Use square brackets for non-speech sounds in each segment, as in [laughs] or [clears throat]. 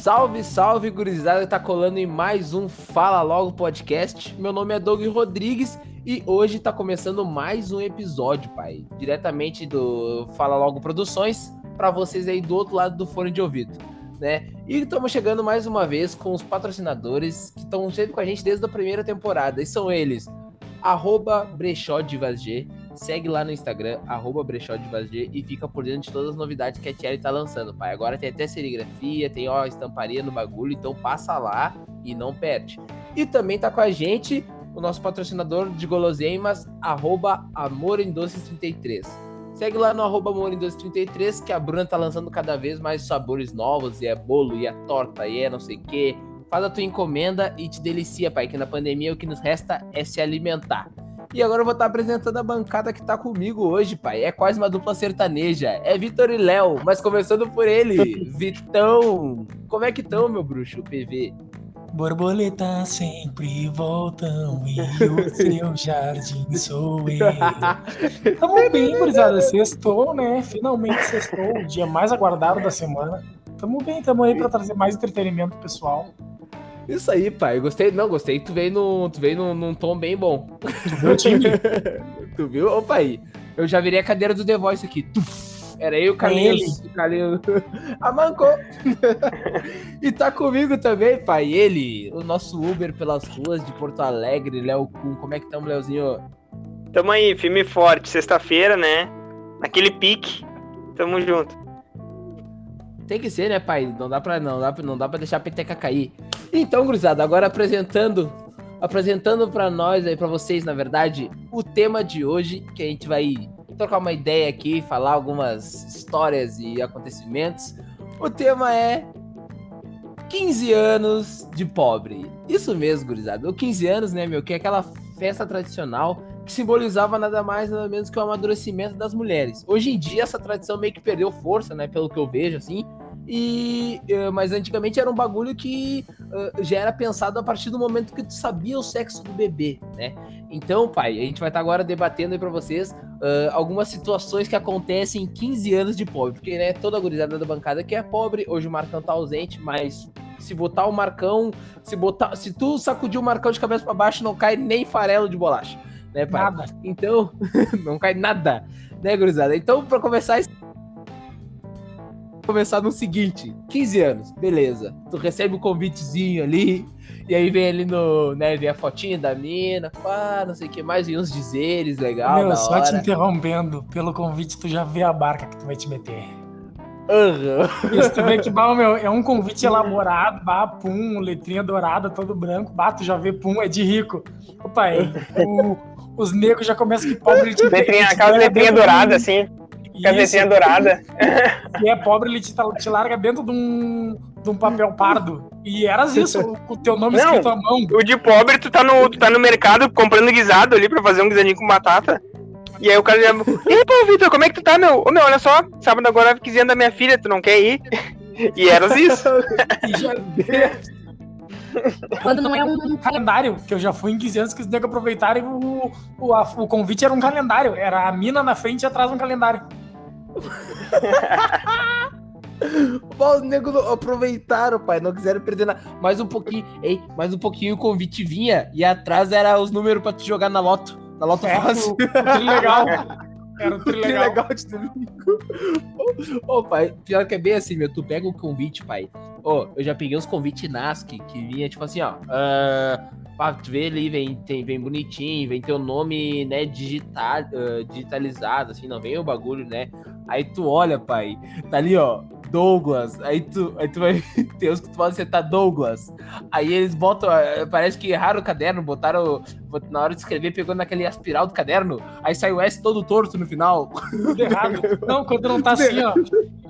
Salve, salve, gurizada, tá colando em mais um Fala Logo podcast. Meu nome é Doug Rodrigues e hoje tá começando mais um episódio, pai, diretamente do Fala Logo Produções para vocês aí do outro lado do fone de ouvido, né? E estamos chegando mais uma vez com os patrocinadores que estão sempre com a gente desde a primeira temporada. E são eles: arroba Brechó Divas G, segue lá no Instagram, arroba Brechó G, e fica por dentro de todas as novidades que a Thierry tá lançando, pai. Agora tem até serigrafia, tem ó, estamparia no bagulho, então passa lá e não perde. E também tá com a gente o nosso patrocinador de guloseimas, arroba Amor em Doces 33. Segue lá no arroba Amor em Doces 33, que a Bruna tá lançando cada vez mais sabores novos, e é bolo, e é torta, e é não sei o que. Faz a tua encomenda e te delicia, pai, que na pandemia o que nos resta é se alimentar. E agora eu vou estar apresentando a bancada que tá comigo hoje, pai. É quase uma dupla sertaneja. É Vitor e Léo, mas começando por ele, [laughs] Vitão. Como é que estão, meu bruxo, PV? Borboletas sempre voltam e [laughs] o seu jardim sou eu. [laughs] Tamo bem, gurizada. Sextou, né? Finalmente sextou, o dia mais aguardado da semana. Tamo bem, tamo aí pra trazer mais entretenimento pessoal. Isso aí, pai. Gostei. Não, gostei. Tu veio, no, tu veio num, num tom bem bom. Tu viu o tu viu? Opa aí. Eu já virei a cadeira do The Voice aqui. Tuf. Era eu, Carlinhos. Carlinhos. [laughs] Amancou. [laughs] e tá comigo também, pai. Ele, o nosso Uber pelas ruas de Porto Alegre, Léo Kuhn. Como é que tamo, Léozinho? Tamo aí, firme e forte. Sexta-feira, né? Naquele pique. Tamo junto. Tem que ser, né, pai? Não dá pra, não dá pra, não dá pra deixar a peteca cair. Então, gurizada, agora apresentando apresentando para nós aí para vocês, na verdade, o tema de hoje que a gente vai trocar uma ideia aqui, falar algumas histórias e acontecimentos. O tema é 15 anos de pobre. Isso mesmo, gurizada. O 15 anos, né, meu, que é aquela festa tradicional que simbolizava nada mais nada menos que o amadurecimento das mulheres. Hoje em dia essa tradição meio que perdeu força, né, pelo que eu vejo assim. E, uh, mas antigamente era um bagulho que uh, já era pensado a partir do momento que tu sabia o sexo do bebê, né? Então, pai, a gente vai estar tá agora debatendo aí pra vocês uh, algumas situações que acontecem em 15 anos de pobre. Porque, né, toda a gurizada da bancada que é pobre, hoje o Marcão tá ausente, mas se botar o Marcão, se botar, se tu sacudir o Marcão de cabeça para baixo, não cai nem farelo de bolacha, né, pai? Nada. Então, [laughs] não cai nada, né, gurizada? Então, para começar começar no seguinte, 15 anos, beleza. Tu recebe o um convitezinho ali, e aí vem ali no, né, vem a fotinha da mina, pá, não sei o que mais, e uns dizeres legal. Meu, só hora. te interrompendo, pelo convite tu já vê a barca que tu vai te meter. Uhum. Isso, tu vê que, [laughs] bah, meu, é um convite elaborado, bah, pum, letrinha dourada, todo branco, bah, tu já vê, pum, é de rico. Opa, é, [laughs] o, os negros já começam que pobre... Te, letrinha, aquela letrinha dourada, assim. Cabecinha dourada. Se é pobre, ele te, te larga dentro de um, de um papel pardo. E eras isso, o teu nome Não, escrito à mão. O de pobre, tu tá, no, tu tá no mercado comprando guisado ali pra fazer um guisadinho com batata. E aí o cara já. Ei, pô, Vitor, como é que tu tá, meu? Ô, meu, olha só, sábado agora é 15 anos da minha filha, tu não quer ir? [laughs] E eras isso. [laughs] E. Quando não é um calendário, que eu já fui em 15 anos que os negros aproveitaram e o, o, a, o convite era um calendário. Era a mina na frente e atrás um calendário. Os negros aproveitaram, pai. Não quiseram perder nada. Mais um pouquinho, ei, mais um pouquinho o convite vinha e atrás era os números pra te jogar na loto. Na loto É, fácil. legal. [laughs] Era [laughs] Que trilegal. legal de domingo. [laughs] Ô, pai, pior que é bem assim, meu. Tu pega o convite, pai. Ô, eu já peguei os convites NASC que vinha, tipo assim, ó. ah, pá, tu vê ali, vem, tem, vem bonitinho, vem teu nome, né, digital, ah, digitalizado, assim, não vem o bagulho, né? Aí tu olha, pai, tá ali, ó. Douglas, aí tu, aí tu vai [laughs] ter os que tu pode acertar Douglas. Aí eles botam, ah, parece que erraram o caderno, botaram, bot- na hora de escrever, pegou naquele aspiral do caderno, aí sai o S todo torto no final. Errado. Não, quando não tá assim, ó.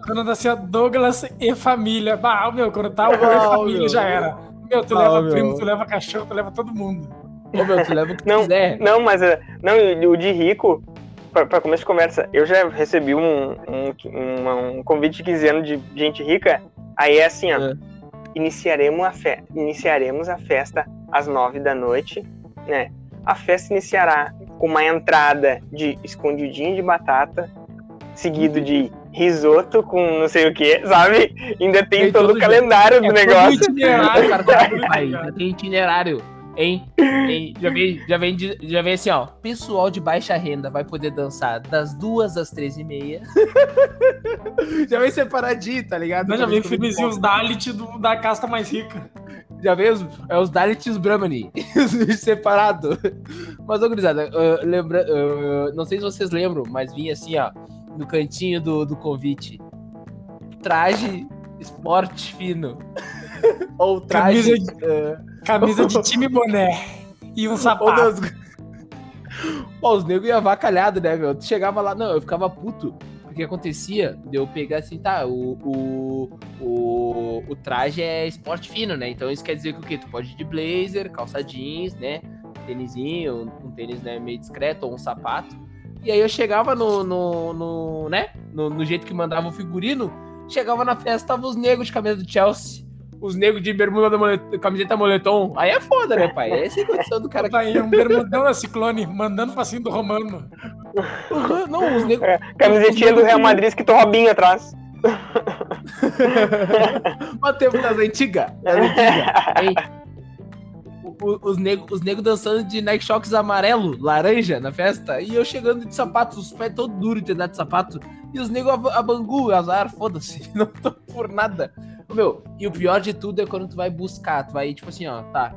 Quando tá assim, ó, Douglas e família. Bah, meu, quando tá o e Ah, família meu. já era. Meu, tu Ah, leva meu. primo, tu leva cachorro, tu leva todo mundo. Ô, meu, tu leva o que Não, quiser. não, mas eh, não, e o de rico, pra, pra começo de conversa, eu já recebi um, um, uma- um convite de 15 anos de gente rica. Aí é assim, ó. É. Iniciaremos a, fe iniciaremos a festa às 9 da noite, né? A festa iniciará com uma entrada de escondidinho de batata, seguido de risoto com não sei o que, sabe? Ainda tem, Tem todo todo o calendário do É todo negócio. itinerário, cara. [laughs] tem itinerário. Hein? Hein? Já vem, já, vem, já vem assim, ó. Pessoal de baixa renda vai poder dançar das duas às três e meia. [laughs] já vem separadinho, tá ligado? Não, já vem é que filmezinho os Dalit do, da casta mais rica. Já veio os, é os Dalits Brahmani, [laughs] separado. Mas, ô, gurizada, ah, lembra, ah, não sei se vocês lembram, mas vinha assim, ó, no cantinho do, do convite. Traje esporte fino. [laughs] Ou traje... Camisa ah, Camisa de [laughs] time boné. E um ou sapato. das- [laughs] Pô, os negros iam avacalhado, né, meu? Tu chegava lá, não, eu ficava puto. Porque acontecia de eu pegar assim, tá, o, o, o, o traje é esporte fino, né? Então isso quer dizer que o quê? Tu pode ir de blazer, calça jeans, né? Tênisinho, um tênis né, meio discreto ou um sapato. E aí eu chegava no, no, no né? No, no jeito que mandava o figurino, chegava na festa, tava os negros de camisa do Chelsea. Os negros de bermuda, molet- camiseta moletom. Aí é foda, né, pai? É essa a condição do cara que Tá aí, um bermudão da Ciclone, mandando passinho do Romano. [laughs] Não, os negros. [laughs] Camisetinha do Real Madrid escrito Robinho atrás. [laughs] O tempo das antigas. Das antigas. O- o- Os negros os nego dançando de Nike Shocks amarelo, laranja na festa. E eu chegando de sapato, os pés todo duro de andar de sapato. E os negros a, a bangu, azar, foda-se. Não tô por nada. Meu, e o pior de tudo é quando tu vai buscar. Tu vai, tipo assim, ó, tá.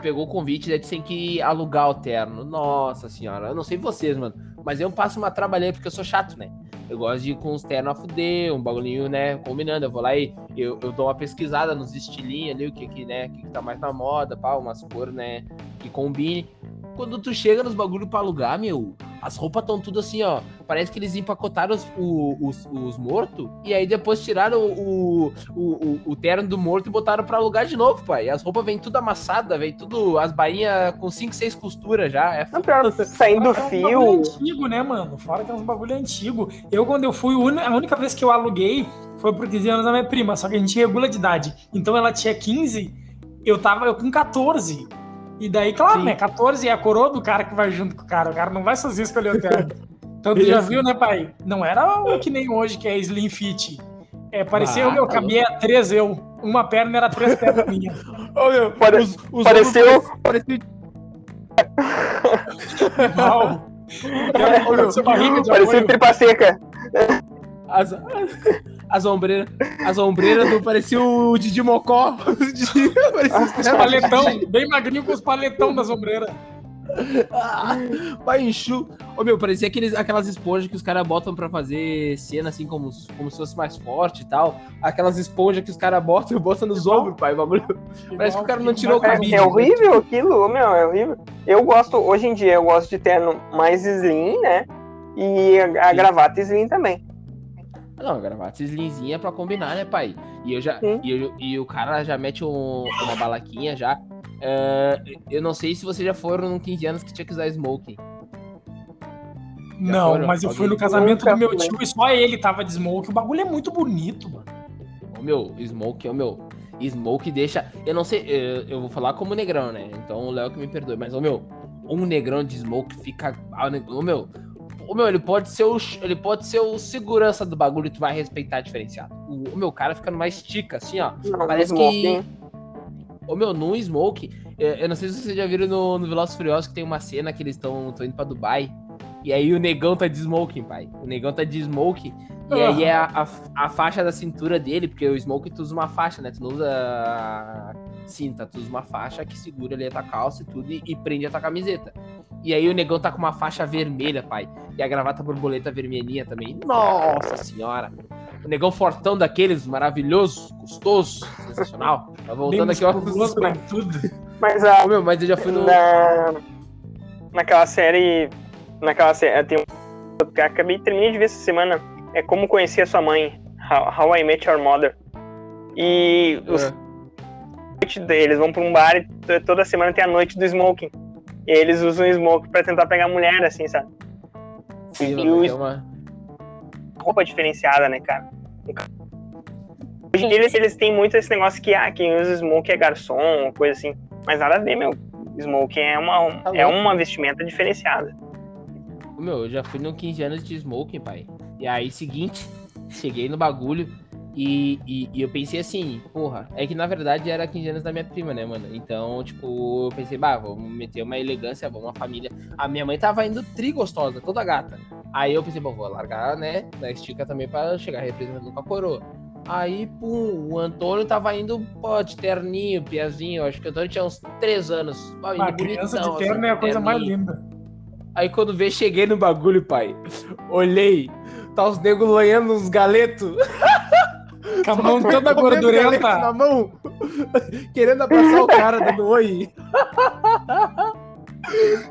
Pegou o convite, daí tu tem que alugar o terno. Nossa senhora, eu não sei vocês, mano. Mas eu passo uma trabalhei porque eu sou chato, né? Eu gosto de ir com os ternos a fuder, um bagulhinho, né? Combinando. Eu vou lá e eu, eu dou uma pesquisada nos estilinhos ali, o que que, né? O que, que tá mais na moda, pá, umas cores, né? Que combine. Quando tu chega nos bagulho pra alugar, meu, as roupas tão tudo assim, ó. Parece que eles empacotaram os, o- os, os mortos e aí depois tiraram o, o, o, o terno do morto e botaram pra alugar de novo, pai. E as roupas vêm tudo amassadas, vem tudo, as bainhas com 5, 6 costuras já. É Não, pior, saindo Fora que é fio. bagulho antigo, né, mano? Fora que é uns bagulho antigo. Eu, quando eu fui, a única vez que eu aluguei foi por 15 anos da minha prima, só que a gente regula de idade. Então ela tinha 15, eu tava eu com 14. E daí, claro, Sim. né? 14 é a coroa do cara que vai junto com o cara. O cara não vai sozinho escolher o terno. [laughs] Então tu já viu, né, pai? Não era o que nem hoje, que é slim fit. É, parecia Ah, o meu, tá cabia três eu. Uma perna era três pernas minhas. [laughs] Ô, meu, Pare- os, os pareceu- parecem- Mal. [laughs] Meu, Parecia Parecia tripa seca. As, as ombreiras as ombreiras do parecia o Didi Mocó. [laughs] parecia os paletão, bem magrinho com os paletão das ombreiras. [laughs] Ah, vai enxu. Ô meu, parecia aqueles, aquelas esponjas que os caras botam pra fazer cena assim, como, como se fosse mais forte e tal. Aquelas esponjas que os caras botam e [laughs] botam nos ombros, pai. bagulho. Parece que o cara não tirou o cabide. é horrível aquilo, meu, é horrível. Eu gosto, hoje em dia, eu gosto de terno mais slim, né? E a, a gravata slim também. Não, gravata slinzinha pra combinar, né, pai? E, eu já, e, eu- e o cara já mete um- uma balaquinha já. É, eu não sei se vocês já foram num 15 anos que tinha que usar smoking. Não, foram? mas eu fui Alguém- no casamento do meu fui. tio e só ele tava de smoke. O bagulho é muito bonito, mano. Ô meu, Smoke, ô meu. Smoke deixa. Eu não sei, eu, eu vou falar como negrão, né? Então o Léo que me perdoe. Mas, ô meu, um negrão de Smoke fica. Ô meu. Ô meu, ele pode ser o. Ele pode ser o segurança do bagulho e tu vai respeitar diferenciado. O, o meu cara fica numa estica, assim, ó. Não, Parece que. Ô meu, no Smoke, é, eu não sei se vocês já viram no, no Velozes Furiosos que tem uma cena que eles estão indo pra Dubai. E aí o negão tá de smoking, pai. O negão tá de smoking. E aí é a, a, a faixa da cintura dele, porque o smoking tu usa uma faixa, né? Tu não usa cinta, tu usa uma faixa que segura ali a tua calça e tudo e, e prende a tua camiseta. E aí o negão tá com uma faixa vermelha, pai. E a gravata borboleta vermelhinha também. Nossa senhora! O negão fortão daqueles, maravilhoso, gostoso, sensacional. Tá voltando Bem aqui, ó. pra tudo. Mas a, Ô, meu, mas eu já fui no. na, naquela série. Naquela série. Tem um. eu Acabei terminei de ver essa semana. É como conhecer a sua mãe. How, How I Met Your Mother. E os É. eles vão pra um bar e toda semana tem a noite do smoking. E eles usam o smoke pra tentar pegar mulher, assim, sabe? Sim, e o é uma... roupa diferenciada, né, cara? Hoje em dia eles, eles têm muito esse negócio que ah, quem usa smoke é garçom, coisa assim. Mas nada a ver, meu. Smoke é uma, Tá é uma vestimenta diferenciada. Meu, eu já fui no 15 anos de smoking, pai. E aí, seguinte, cheguei no bagulho e, e, e eu pensei assim, porra, é que na verdade era 15 anos da minha prima, né, mano? Então, tipo, eu pensei, bah, vamos meter uma elegância, vamos uma família. A minha mãe tava indo tri gostosa, toda gata. Aí eu pensei, bom, vou largar, né, da estica também pra chegar representando com a coroa. Aí, pum, o Antônio tava indo, pô, de terninho, piazinho. Acho que o Antônio tinha uns 3 anos. Pô, indo A criança bonitão, de terno assim, é a coisa mais linda. Aí quando vê, cheguei no bagulho, pai. Olhei, tá os negros loiando uns galetos. Com a mão toda gordurenta. na mão. [laughs] Querendo abraçar o cara, dando oi. [laughs]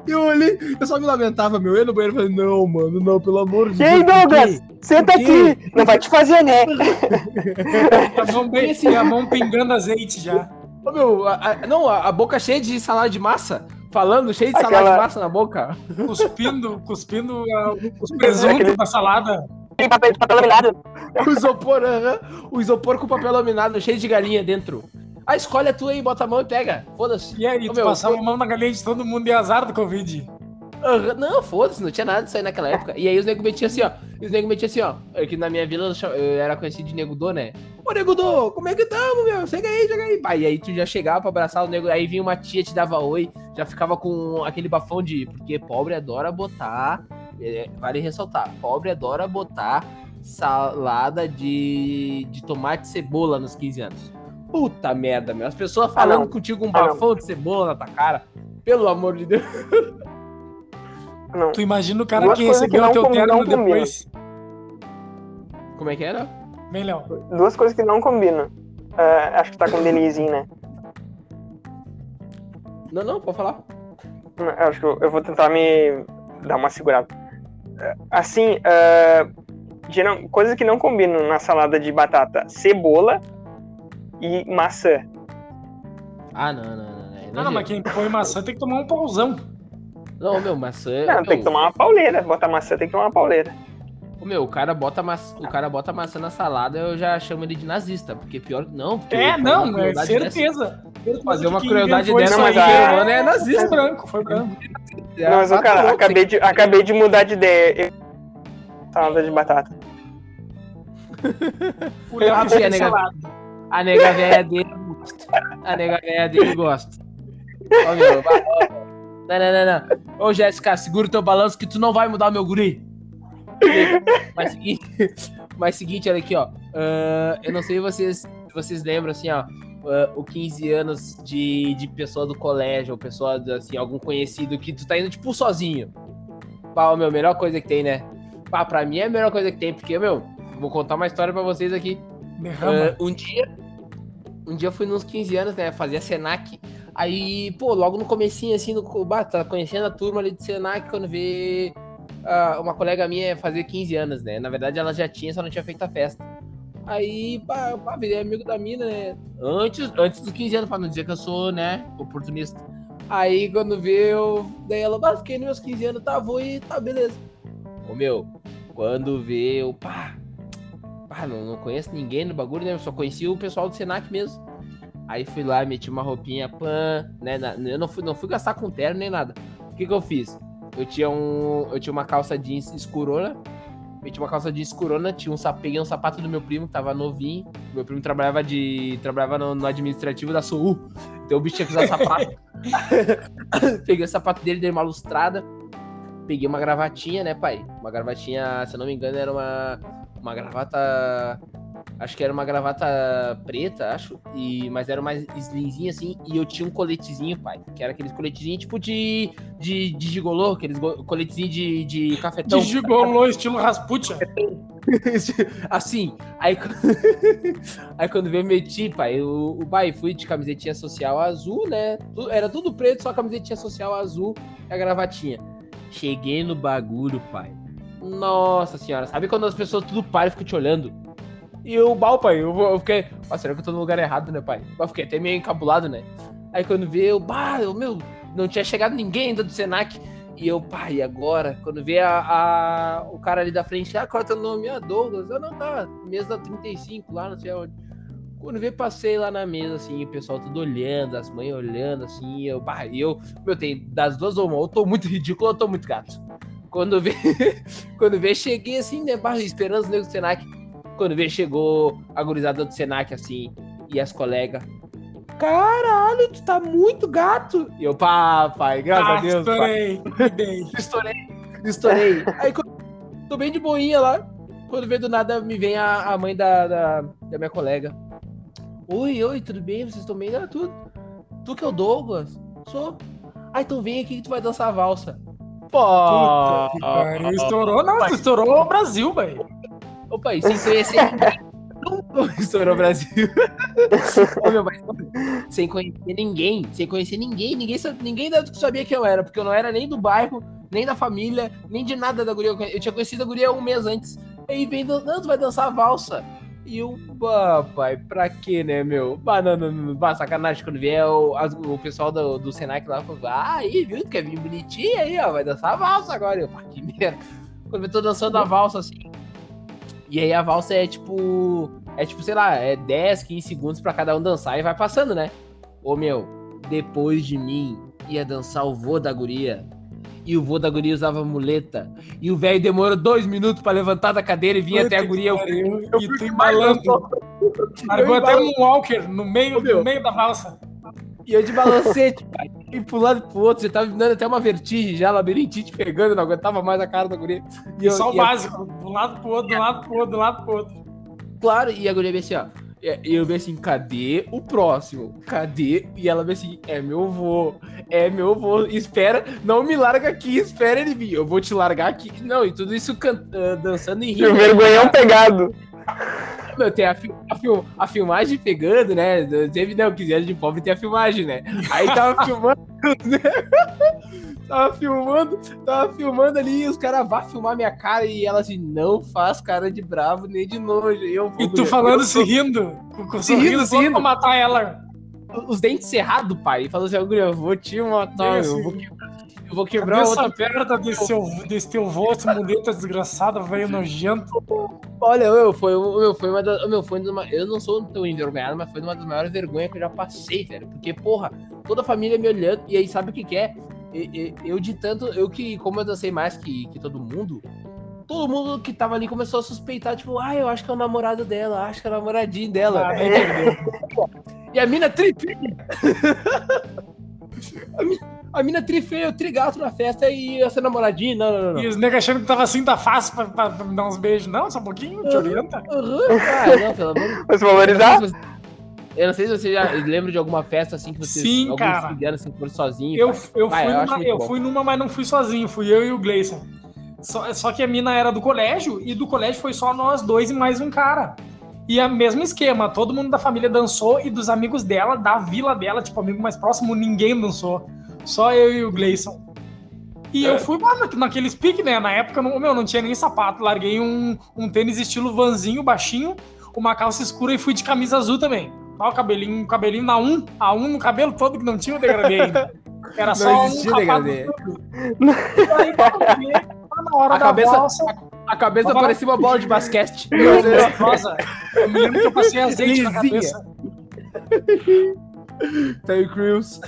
Eu olhei, eu só me lamentava, meu. Eu no banheiro e falei, não, mano, não, pelo amor de E aí, Deus. por Douglas? Senta aqui. Não vai te fazer, né? [laughs] A mão, bem, assim, a mão pingando azeite já. Ô, meu, a- a- não, a, a boca cheia de salada de massa. Falando, cheio de salada Aquela- de massa na boca. Cuspindo, cuspindo ah, os presuntos Aquele- da salada. Tem papel, papel laminado. [laughs] O isopor, aham. o isopor com papel laminado, cheio de galinha dentro. Ah, escolhe a tua aí, bota a mão e pega. Foda-se. E aí, Ô, tu meu, passava a mão na galinha de todo mundo e azar do Covid. Aham, Não, foda-se, não tinha nada disso aí naquela época. E aí os nego metiam assim, ó. Os nego metiam assim, ó. É que na minha vila eu era conhecido de Nego Dô, né? Ô, Nego Dô, como é que tamo, meu? Chega aí, chega aí. Pai, e aí tu já chegava pra abraçar o nego. Aí vinha uma tia, te dava oi. Já ficava com aquele bafão de. Porque pobre adora botar. é, vale ressaltar. Pobre adora botar salada de, de tomate e cebola nos 15 anos. Puta merda, meu. As pessoas falando não. contigo um Ah, bafão de cebola na tua cara. Pelo amor de Deus. [laughs] Não. Tu imagina o cara Duas que recebeu que o não teu não combinam. depois. Como é que era? Bem, Léo. Duas coisas que não combinam. Ah, acho que tá com delizinho, né? Não, não, pode falar. Não, Acho que eu, eu vou tentar me dar uma segurada. Ah, Assim, geral- coisas que não combinam na salada de batata: cebola e maçã. Ah, não, não, não. não, é Ah, não, mas quem põe maçã tem que tomar um pauzão. Não, meu, maçã. Não, meu, tem que tomar uma pauleira. Botar maçã tem que tomar uma pauleira. ô, meu, o cara bota maçã, o cara bota maçã na salada, eu já chamo ele de nazista, porque pior não, porque É, não, é certeza. dessa- fazer uma crueldade dessa mas no a- ser humano é Foi nazista. branco, foi branco. É, não, mas, o cara, acabei de, acabei de mudar de ideia. Eu- Salada de batata. O Léo é nega- salada. A nega velha dele gosta. A nega velha dele gosta. Ó, meu, ó. Não, não, não, não. Ô, Jéssica, segura o teu balanço que tu não vai mudar meu guri. [laughs] Mas seguinte, [laughs] mas seguinte, olha aqui, ó. Ah, eu não sei se vocês, vocês lembram, assim, ó. ah, o 15 anos de, de pessoa do colégio, ou pessoa, assim, algum conhecido que tu tá indo, tipo, sozinho. Pá, meu, melhor coisa que tem, né? Pá, pra mim é a melhor coisa que tem, porque, meu, vou contar uma história pra vocês aqui. Ah, um dia, um dia eu fui nos 15 anos, né, fazia Senac. Aí, pô, logo no comecinho, assim, no, bah, tá conhecendo a turma ali de Senac, quando vê ah, uma colega minha fazer 15 anos, né? Na verdade, ela já tinha, só não tinha feito a festa. Aí, pá, pá virei amigo da mina, né? Antes, antes dos 15 anos, pra não dizer que eu sou, né, oportunista. Aí, quando vê, eu... Daí ela, bah, fiquei nos meus 15 anos, tá, vou e tá, beleza. Ô, meu, quando vê, eu, pá, pá, não, não conheço ninguém no bagulho, né? Eu só conheci o pessoal do Senac mesmo. Aí fui lá, meti uma roupinha pan, né? eu não fui, não fui gastar com terno nem nada. O que que eu fiz? Eu tinha um, eu tinha uma calça jeans escurona, meti uma calça jeans escurona, tinha um sapato, um sapato do meu primo que tava novinho. Meu primo trabalhava de, trabalhava no, no administrativo da SOU, então o bicho tinha que usar sapato. [laughs] peguei o sapato dele, dei uma lustrada, peguei uma gravatinha, né, pai? Uma gravatinha, se eu não me engano, era uma, uma gravata Acho que era uma gravata preta, acho. E, mas era mais slimzinha assim. E eu tinha um coletezinho, pai. Que era aqueles coletezinhos tipo de, de, de gigolô, aqueles coletezinhos de, de cafetão. De gigolô, estilo Rasputia. [laughs] assim. Aí, [laughs] aí quando veio meti, pai, o, o pai fui de camisetinha social azul, né? Era tudo preto, só camisetinha social azul e a gravatinha. Cheguei no bagulho, pai. Nossa senhora, sabe quando as pessoas tudo param e ficam te olhando? E eu, mal, pai, eu, eu fiquei. Ah, será que eu tô no lugar errado, né, pai? Eu fiquei até meio encabulado, né? Aí quando vê, eu, bah, eu, meu, não tinha chegado ninguém ainda do Senac. E eu, pai, agora? Quando vê a, a- o cara ali da frente, ah, qual é teu nome? Ah, Douglas. Eu não, tá, mesa 35 lá, não sei onde. Quando vê, passei lá na mesa, assim, o pessoal tudo olhando, as mães olhando, assim, eu, bah, eu, meu, tem das duas ou uma, eu tô muito ridículo ou eu tô muito gato. Quando vê, [laughs] quando vê, cheguei assim, né, bah, esperando os negros do Senac. Quando vê, chegou a gurizada do Senac, assim, e as colegas. Caralho, tu tá muito gato. E eu, pá, pai, graças Ah, a Deus, pai. estourei. me dei. [laughs] Estourei, estourei. Aí quando- tô bem de boinha lá. Quando vê do nada, me vem a, a mãe da, da, da minha colega. Oi, oi, tudo bem? Vocês estão bem? Ah, tudo. Tu que é o Douglas? Sou. Ah, então vem aqui que tu vai dançar a valsa. Pô! Puta. Estourou, não, estourou o Brasil, velho. Opa, e sem conhecer ninguém. Estourou o Brasil. [laughs] Ô, meu, mas, sem conhecer ninguém, sem conhecer ninguém, ninguém, ninguém sabia quem eu era, porque eu não era nem do bairro, nem da família, nem de nada da guria. Eu tinha conhecido a guria um mês antes. Aí vem, não, tu vai dançar a valsa. E eu, bah, pai, pra quê, né, meu? Bah, não, não, não, bah, sacanagem, quando vier o, as- o pessoal do, do Senac lá, falou, ah, aí, viu, tu quer vir bonitinho aí, ó, vai dançar a valsa agora. Eu, pá, que merda. Quando eu tô dançando a valsa, assim, e aí a valsa é tipo. É tipo, sei lá, é 10, 15 segundos pra cada um dançar e vai passando, né? Ô meu, depois de mim ia dançar o vô da guria. E o vô da guria usava muleta. E o velho demorou dois minutos pra levantar da cadeira e vir Puta até a guria. Eu, pariu. eu E fui tu embalando. Largou Eu até um walker no meio, no meio da valsa. E eu de balancete, pai. E pro lado e pro outro, já tava me dando até uma vertigem já, labirintite pegando, não aguentava mais a cara da guria. E eu, Só o e básico. Do lado pro outro, do lado pro outro, do lado pro outro. Claro, e a guria veio assim, ó. E eu vi assim, cadê o próximo? Cadê? E ela veio assim, é meu vô, é meu vô, espera, não me larga aqui, espera ele vir, eu vou te largar aqui. Não, e tudo isso can- ah, dançando e E o rindo. vergonhão pegado. Meu, tem a, a, a filmagem pegando, né? Teve, né, o 15 anos de pobre tem a filmagem, né? Aí tava [laughs] filmando, né? Tava filmando, tava filmando ali e os caras vão filmar minha cara e ela assim, não faz cara de bravo nem de nojo. E, eu vou, E tu falando eu se rindo. Com, Se rindo, se rindo. matar ela. os dentes cerrados, pai. E falou assim, "Ô, guria, eu vou te matar, Esse- eu vou quebrar, eu vou quebrar Cabeça outra. aberta desse, seu, desse teu vô, essa muleta desgraçada, velho nojento. Olha, meu, foi, meu, foi uma das. Meu, foi uma, eu não sou tão envergonhado, mas foi uma das maiores vergonhas que eu já passei, velho. Porque, porra, toda a família me olhando, e aí sabe o que, que é? E- e- Eu, de tanto, eu que, como eu dancei mais que, que todo mundo, todo mundo que tava ali começou a suspeitar, tipo, ah, eu acho que é o namorado dela, acho que é o namoradinho dela. Ah, [laughs] perdeu. E a mina trifeia. [laughs] a, mina, a mina trifeia, o trigato na festa e essa namoradinha, não, não, não. E os negros achando que tava assim, tá fácil pra, pra- pra me dar uns beijos. Não, só um pouquinho, te orienta. Aham, cara, [laughs] não, pelo amor de Vai se valorizar? Eu não sei se você já lembra de alguma festa assim que você. Sim, cara. ano, assim, foram sozinho. Eu, pai. eu, Vai, fui eu numa, eu fui numa, mas não fui sozinho. Fui eu e o Gleison. Só, só que a mina era do colégio, e do colégio foi só nós dois e mais um cara. E a mesmo esquema, todo mundo da família dançou, e dos amigos dela, da vila dela, tipo, amigo mais próximo, ninguém dançou. Só eu e o Gleison. E eu fui na- naqueles pique, né? Na época, não, meu, não tinha nem sapato. Larguei um, um tênis estilo vanzinho, baixinho, uma calça escura e fui de camisa azul também. Ó, o cabelinho, cabelinho na um, a um no cabelo todo que não tinha o degradê ainda. Era [laughs] só Não um existia rapado degradê. E aí, tá na hora A da cabeça- A cabeça parecia uma bola de basquete. meu Deus, nossa, eu me lembro que eu passei azeite na Lisinha. cabeça. Terry Crews.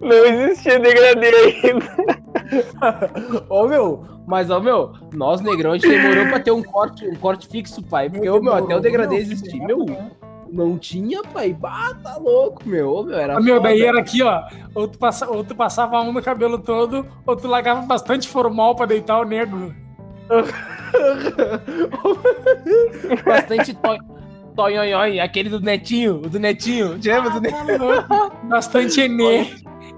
Não existia degradê ainda. Ô meu, mas ô meu, nós negrão a gente demorou pra ter um corte, um corte fixo, pai. Porque, ô meu, até o degradê existir. Meu, não tinha, pai. Bah, tá louco, meu. Ô, meu, era Ah, meu, daí era aqui, ó. Ou tu, passa, ou tu passava um no cabelo todo, ou tu largava bastante formal pra deitar o negro. [laughs] Bastante to... Tonhonhon, aquele do Netinho, o do Netinho. Te lembra do Netinho? Bastante Enê.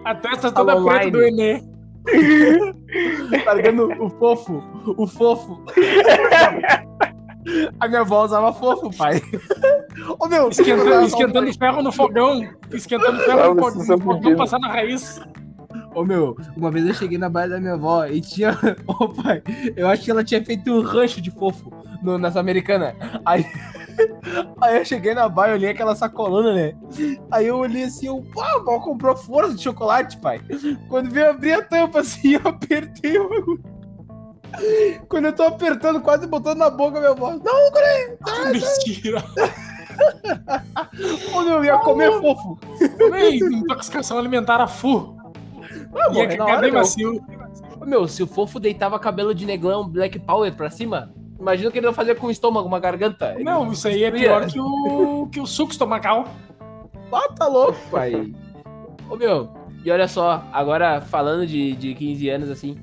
A testa toda Fala preta online. do Enê. Largando [laughs] o fofo, o fofo. [laughs] A minha avó usava fofo, pai. Ô meu, Esquentando, esquentando ferro no fogão. Esquentando ferro no, vocês fo- são no fogão, fodidos. passando a raiz. Ô meu, uma vez eu cheguei na baia da minha avó e tinha. [laughs] Ô pai, eu acho que ela tinha feito um rancho de fofo no, nessa americana. Aí. [laughs] Aí eu cheguei na baia, olhei aquela sacolona, né? Aí eu olhei assim, eu, pá, a avó comprou força de chocolate, pai. Quando veio abrir a tampa assim, eu apertei o bagulho. Quando eu tô apertando, quase botando na boca, minha avó. Não, Ah, Mentira. [laughs] ô meu, eu ia comer fofo. Ei, intoxicação alimentar a fu. Ah, Ia morrer na cagar hora, meu. macio. Ô, Meu, se o fofo deitava cabelo de neglão Black Power pra cima, Imagina o que ele vai fazer com o estômago, uma garganta. Ele- Não, isso aí é pior que o, que o suco estomacal. Ah, tá louco, pai. Ô, meu, e olha só, agora falando de, de 15 anos, assim,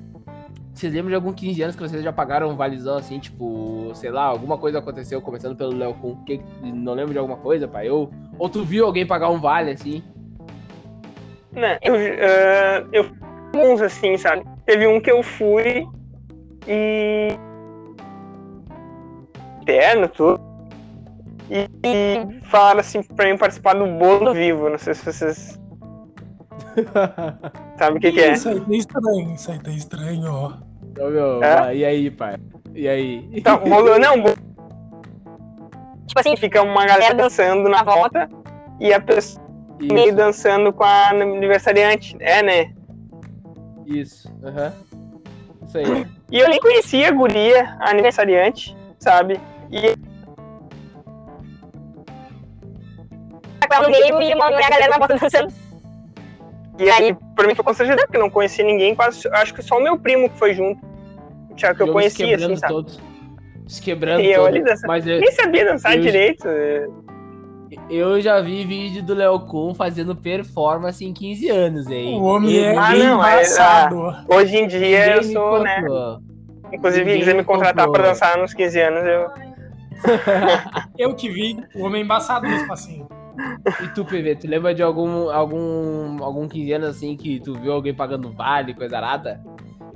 vocês lembram de algum 15 anos que vocês já pagaram um valizão, assim, tipo, sei lá, alguma coisa aconteceu, começando pelo Léo Kun, que, não lembro de alguma coisa, pai? Ou, ou tu viu alguém pagar um vale, assim? Né, eu, ah, eu fui uns assim, sabe? Teve um que eu fui e. Interno, tudo. E, e falaram assim pra mim participar do bolo vivo. Não sei se vocês [laughs] sabem o que, que é. Isso aí tá estranho, isso aí tá estranho, ó. Ô, meu, É? e aí, pai? E aí? Então, bolo, não, [laughs] bolo. Tipo assim, fica uma galera dançando na volta e a pessoa meio Isso, dançando com a aniversariante. É, né? isso, aham. Isso aí. E eu nem conhecia a guria, a aniversariante, sabe? E. e uma a galera na dançando. E aí, pra mim foi constrangedor, porque eu não conhecia ninguém, quase, acho que só o meu primo que foi junto. O Thiago que eu se conhecia, assim, sabe? todos. Se quebrando E eu todo. Mas eu, Nem sabia dançar eu- direito. É. eu já vi vídeo do Léo Kun fazendo performance em 15 anos, hein? O homem é Ah, não, é- embaçado. Hoje em dia eu Ninguém me sou, né? Inclusive, ninguém quiser me contratar pra dançar nos 15 anos, eu. [laughs] Eu que vi o homem embaçado no espacinho. E tu, PV, tu lembra de algum, algum, algum 15 anos assim que tu viu alguém pagando vale, coisa arada?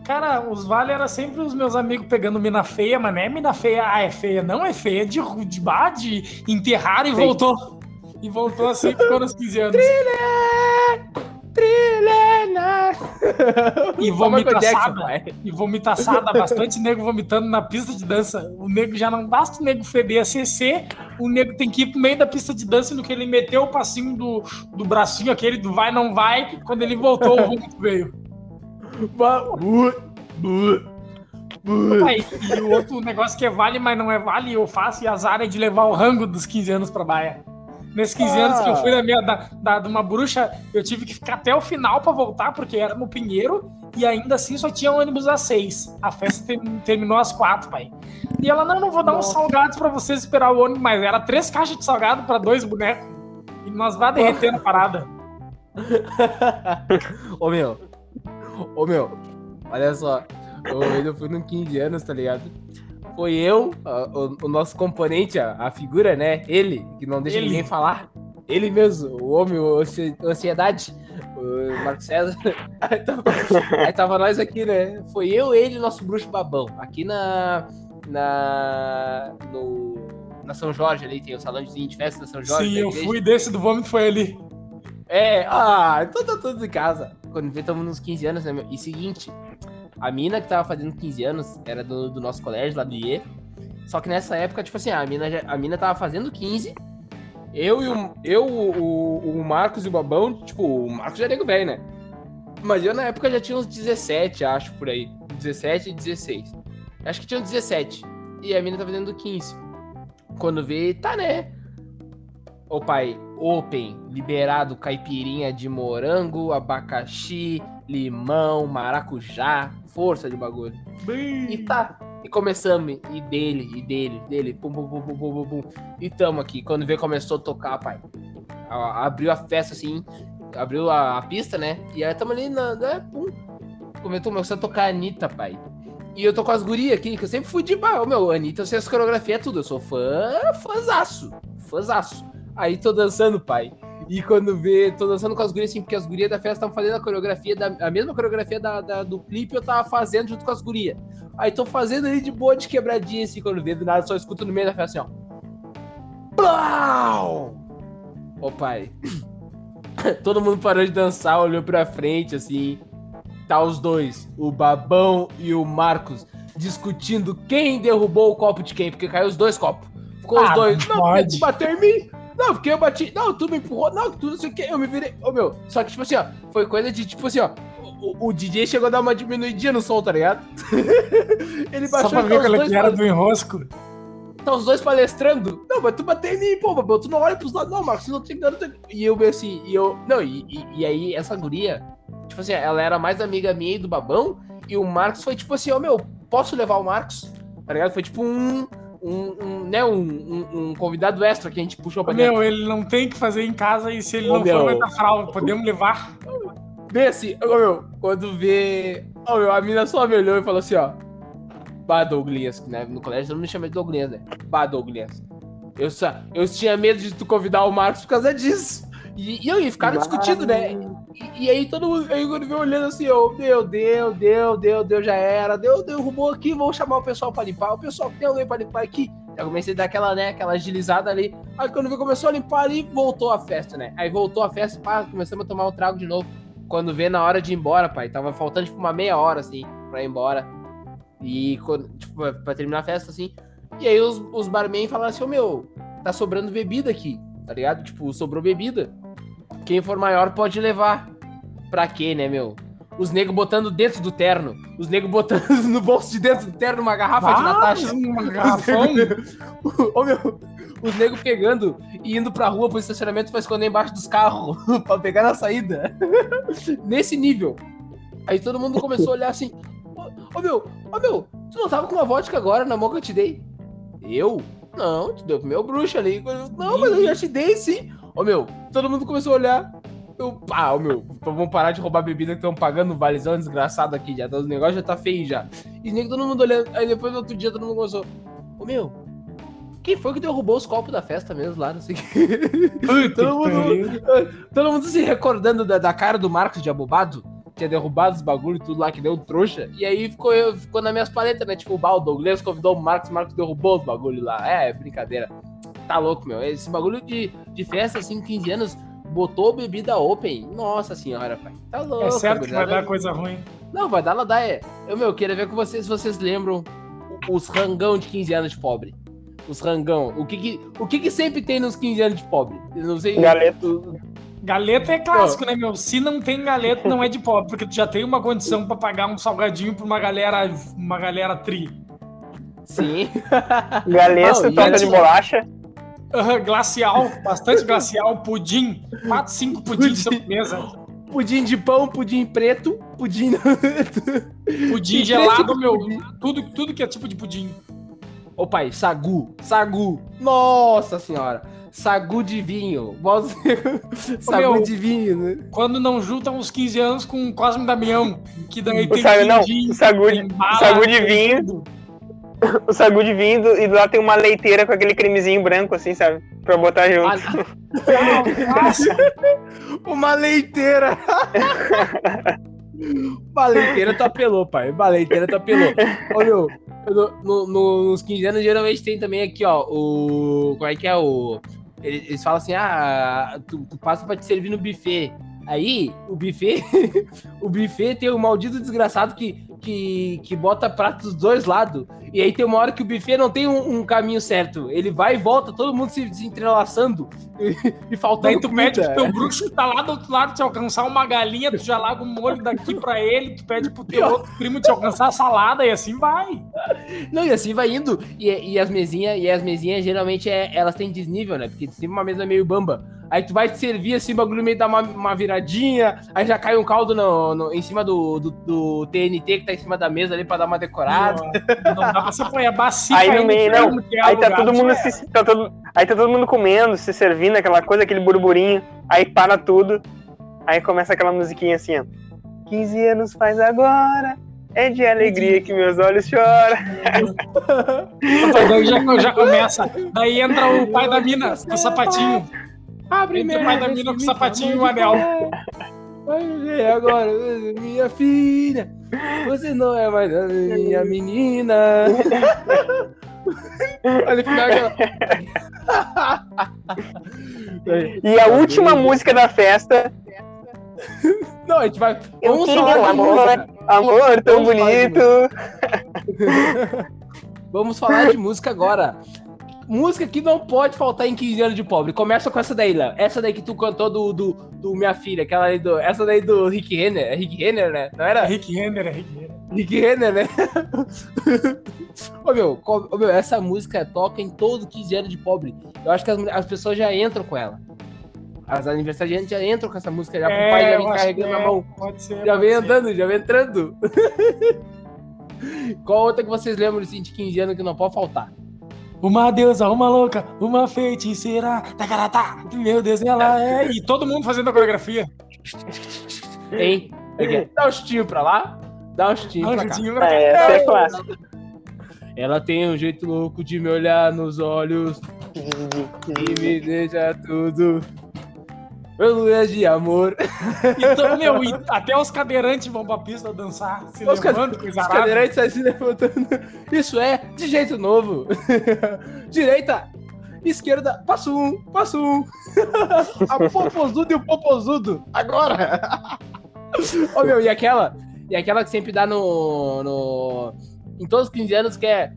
Cara, os vale era sempre os meus amigos pegando mina feia, mas não é mina feia, ah, é feia, não é feia, de, de, bah, de enterrar e Feio. voltou. E voltou assim, ficou nos 15 anos. Trilena! E Só Michael vomita Jackson, assada. pai. E vomitaçada, bastante nego vomitando na pista de dança. O nego já não basta o nego feder a CC, o nego tem que ir pro meio da pista de dança no que ele meteu o passinho do, do bracinho, aquele do vai, não vai. Quando ele voltou, o vômito veio. Aí, e o outro negócio que é vale, mas não é vale, eu faço, e azar é de levar o rango dos 15 anos pra baia. Nesses 15 anos que eu fui na minha, da, da- de uma bruxa, eu tive que ficar até o final pra voltar, porque era no Pinheiro, e ainda assim só tinha ônibus às 6. A festa ter- terminou às 4, pai. E ela, não, não vou dar uns Nossa. salgados pra vocês esperar o ônibus, mas era três caixas de salgado pra dois bonecos. E nós vai derretendo a parada. [laughs] Ô meu, ô meu, olha só. Eu fui no 15 anos, tá ligado? Foi eu, a- o, o nosso componente, a, a figura, né? Ele, que não deixa Ele. ninguém falar. Ele mesmo, o homem, o ansi- ansiedade, o Marco César. [laughs] Aí tava, aí tava nós aqui, né? Foi eu, ele e nosso bruxo babão. Aqui na. Na. No, na São Jorge ali, tem o salãozinho de festa da São Jorge. Sim, eu fui desse do vômito, foi ali. É, ah, então tá tudo em casa. Quando vê, estamos nos 15 anos, né, meu? E seguinte, a mina que tava fazendo 15 anos era do, do nosso colégio, lá do IE. Só que nessa época, tipo assim, a mina, já- a mina tava fazendo 15. Eu e o, eu, o, o Marcos e o Babão, tipo, o Marcos já é nego velho, né? Mas eu na época já tinha uns 17, acho, por aí. 17 e 16. Acho que tinha uns 17. E a mina tá fazendo 15. Quando vê, tá, né? Ô pai, open, liberado caipirinha de morango, abacaxi, limão, maracujá, força de bagulho. E tá. E começamos, e dele, e dele, dele, pum, pum, pum, pum, pum, pum. E tamo aqui. Quando vê, começou a tocar, pai. Abriu a festa assim, abriu a, a pista, né? E aí tamo ali, na, né? Pum. Começou, começou a tocar a Anitta, pai. E eu tô com as gurias aqui, que eu sempre fui de bar. Meu, Anitta, eu sei as coreografias, tudo. Eu sou fã, fãzaço. Fãzaço. Aí tô dançando, pai. E quando vê, tô dançando com as gurias assim, porque as gurias da festa estavam fazendo a coreografia, da, a mesma coreografia da, da- do clipe eu tava fazendo junto com as gurias. Aí tô fazendo ali de boa, de quebradinha, assim, quando vê, do nada só escuto no meio da festa assim, ó. Plau! Ô pai. [coughs] Todo mundo parou de dançar, olhou pra frente, assim. Tá os dois, o Babão e o Marcos, discutindo quem derrubou o copo de quem, porque caiu os dois copos. Ficou os Ah, dois. não pode. bateu em mim. Não, porque eu bati. Não, tu me empurrou. Não, tu não sei o que. Eu me virei. Ô, meu. Só que, tipo assim, ó. Foi coisa de, tipo assim, ó. O, o- DJ chegou a dar uma diminuidinha no som, tá ligado? [laughs] Ele Só baixou pra e tá ver os qual dois que era do enrosco. tá os dois palestrando. Não, mas tu bateu em mim, pô, Babão. Tu não olha pros lados. Não, Marcos, não tem nada. E eu, meio assim, e eu. Não, e, e, e aí, essa guria, tipo assim, ela era mais amiga minha e do Babão. E o Marcos foi tipo assim, ô meu, posso levar o Marcos? tá ligado? Foi tipo um, um, um, né, um, um, um convidado extra que a gente puxou pra dentro. Meu, ele não tem que fazer em casa e se ele Ô, não meu. for, vai fralda. Podemos levar? Bem assim, ô, meu, quando vê. Ô, meu, a mina só me olhou e falou assim, ó. Bah, Douglas, né? No colégio todo mundo me chama de Douglas, né? Bah, Douglas. Eu, só, eu tinha medo de tu convidar o Marcos por causa disso. E, e aí, ficaram discutindo, né? E, aí todo mundo, aí quando veio olhando assim, ó, meu Deus, Deus, Deus, Deus já era, Deus, derrubou aqui, vou chamar o pessoal pra limpar. O pessoal, tem alguém pra limpar aqui? Já comecei a dar aquela, né, aquela agilizada ali. Aí quando veio, começou a limpar ali, voltou a festa, né? Aí voltou a festa, pá, começamos a tomar o trago de novo. Quando vê na hora de ir embora, pai, tava faltando tipo uma meia hora, assim, pra ir embora. E, quando, tipo, pra- terminar a festa, assim. E aí os, os barman falaram assim, ô meu, tá sobrando bebida aqui, tá ligado? Tipo, sobrou bebida. Quem for maior pode levar. Pra quê, né, meu? Os negros botando dentro do terno. Os negros botando [laughs] no bolso de dentro do terno uma garrafa de Natasha. Uma garrafão. [laughs] Ô, meu, os negros pegando e indo pra rua pro estacionamento pra esconder embaixo dos carros [laughs] pra pegar na saída. Nesse nível. Aí todo mundo começou a olhar assim: Ô ô, meu, ô meu, tu não tava com uma vodka agora na mão que eu te dei? Eu? Não, tu deu pro meu bruxo ali. Não, mas eu já te dei sim. Ô meu, todo mundo começou a olhar. Eu, pá, ô meu, vamos parar de roubar bebida que estão pagando um valizão desgraçado aqui já. O negócio já tá feio já. E nem todo mundo olhando. Aí depois no outro dia todo mundo começou. Ô meu, quem foi que derrubou os copos da festa mesmo lá? Não sei o que. Puta [laughs] todo, mundo, pariu. todo mundo se recordando da, da cara do Marcos de abobado. Tinha derrubado os bagulho e tudo lá que deu trouxa. E aí ficou, ficou nas minhas paletas, né? Tipo, o Baldo, o Douglas convidou o Marcos, o Marcos derrubou os bagulho lá. É, brincadeira. Tá louco, meu. Esse bagulho de, de festa, assim, 15 anos, botou bebida open. Nossa senhora, pai. Tá louco. É certo que vai dar coisa ruim. Não, vai dar ladaia. Eu, meu, queria ver com vocês se vocês lembram os rangão de 15 anos de pobre. Os rangão. O que que, o que que sempre tem nos 15 anos de pobre? Eu não sei. Galeto. Galeta é clássico, né, meu? Se não tem galeta, não é de pobre, porque tu já tem uma condição pra pagar um salgadinho pra uma galera, uma galera tri. Sim. Galeta, Não, torta de bolacha. Aham, glacial, bastante glacial, pudim, 4, 5 pudim de Pudim. sobremesa. Pudim de pão, pudim preto, pudim. [laughs] Pudim gelado, meu. pudim? Tudo, tudo que é tipo de pudim. Ô pai, sagu, sagu. Nossa senhora. Sagu de vinho. [laughs] Sagu meu, de vinho, né? Quando não juntam os 15 anos com o Cosme Damião, que daí O tem sagu, não, sagu, tem de- bala, sagu de vinho. tudo. [laughs] o sagu de vinho do- e lá tem uma leiteira com aquele cremezinho branco, assim, sabe? Pra botar junto. Ah, [laughs] Uma leiteira. [laughs] Uma leiteira tu apelou, pai. Uma leiteira tu apelou. No- no- no- nos 15 anos geralmente tem também aqui, ó, o... Como é que é o... Eles, eles falam assim, ah, tu, tu passa pra te servir no buffet. Aí, o buffet... o buffet tem o maldito desgraçado que, que, que bota prato dos dois lados. E aí tem uma hora que o buffet não tem um, um caminho certo. Ele vai e volta, todo mundo se, entrelaçando [laughs] e, e faltando daí tu pede pro teu bruxo que tá lá do outro lado te alcançar uma galinha, tu já larga um molho daqui pra ele, tu pede pro teu outro primo te alcançar a salada e assim vai. Não, e assim vai indo. E, e as mesinhas, e as mesinhas geralmente é, elas têm desnível, né? Porque sempre uma mesa meio bamba. Aí tu vai te servir assim, o bagulho meio dá uma, uma viradinha, aí já cai um caldo no, no- em cima do, do, do TNT que tá em cima da mesa ali pra dar uma decorada. Não dá pra você pôr a bacia Aí no meio, não. Aí tá todo mundo se, tá todo, aí tá todo mundo comendo, se servindo, aquela coisa, aquele burburinho. Aí para tudo. Aí começa aquela musiquinha assim, ó. 15 anos faz agora. É de alegria que meus olhos choram. Daí já, já começa. Daí entra o pai da mina com o sapatinho. Abre o pai da mina com o sapatinho e o anel. Vai ver agora, minha filha. Você não é mais a minha menina. Olha aquela. E a última música da festa, Não, a gente vai. Eu Vamos queria falar um de amor. amor tão Vamos falar bonito. [laughs] Vamos falar de música agora. Música que não pode faltar em 15 anos de pobre. Começa com essa daí, Léo. Essa daí que tu cantou do, do, do Minha Filha, aquela aí do. Essa daí do Rick Renner. É Rick Renner, né? Não É era? Rick Renner, é Rick Renner. Rick Renner, né? [laughs] ô, meu, ô, meu, essa música toca em todo 15 anos de pobre. Eu acho que as, as pessoas já entram com ela. As aniversariantes já entram com essa música, já com o pai já É, vem carregando que na é, mão. Pode ser. Já pode vem ser. andando, já vem entrando. [laughs] Qual outra que vocês lembram assim, de 15 anos que não pode faltar? Uma deusa, uma louca, uma feiticeira. Tacaratá. Meu Deus, ela é. E todo mundo fazendo a coreografia. Aqui, Dá um chutinho pra lá, dá um chutinho Dá um pra cá. pra É, essa é clássica. Ela tem um jeito louco de me olhar nos olhos e me deixa tudo. Lua de amor. [laughs] Então, meu, até os cadeirantes vão pra pista dançar, se Os levando, coisa Os cadeirantes saem se levantando. Isso é de jeito novo. [laughs] Direita, esquerda, passo um, passo um. [laughs] A popozudo e o popozudo. Agora. Ô meu, e aquela? E aquela que sempre dá no. no em todos os 15 anos que é.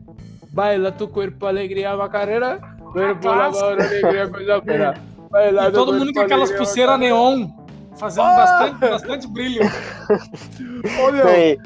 Baila tu corpo, alegria, macarena. Corpo, clássico. labor, alegria, coisa pena. E todo mundo com aquelas pulseiras neon, fazendo Ah! bastante, bastante brilho. [laughs] Meu. Aí.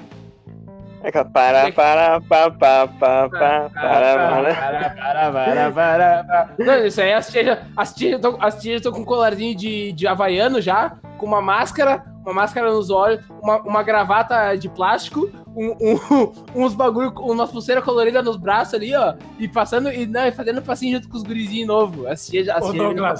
É aquela para, para, pa, pa, pa, pa, para, para. para, para, para, para, para. Não, isso aí as tias já- as tias tão- as tias estão com um colarzinho de, de havaiano já, com uma máscara, uma máscara nos olhos, uma, uma gravata de plástico, um, um- [laughs] uns bagulho, umas pulseiras coloridas nos braços ali, ó, e passando, e, não, e fazendo passinho junto com os gurizinhos novos. As tias, as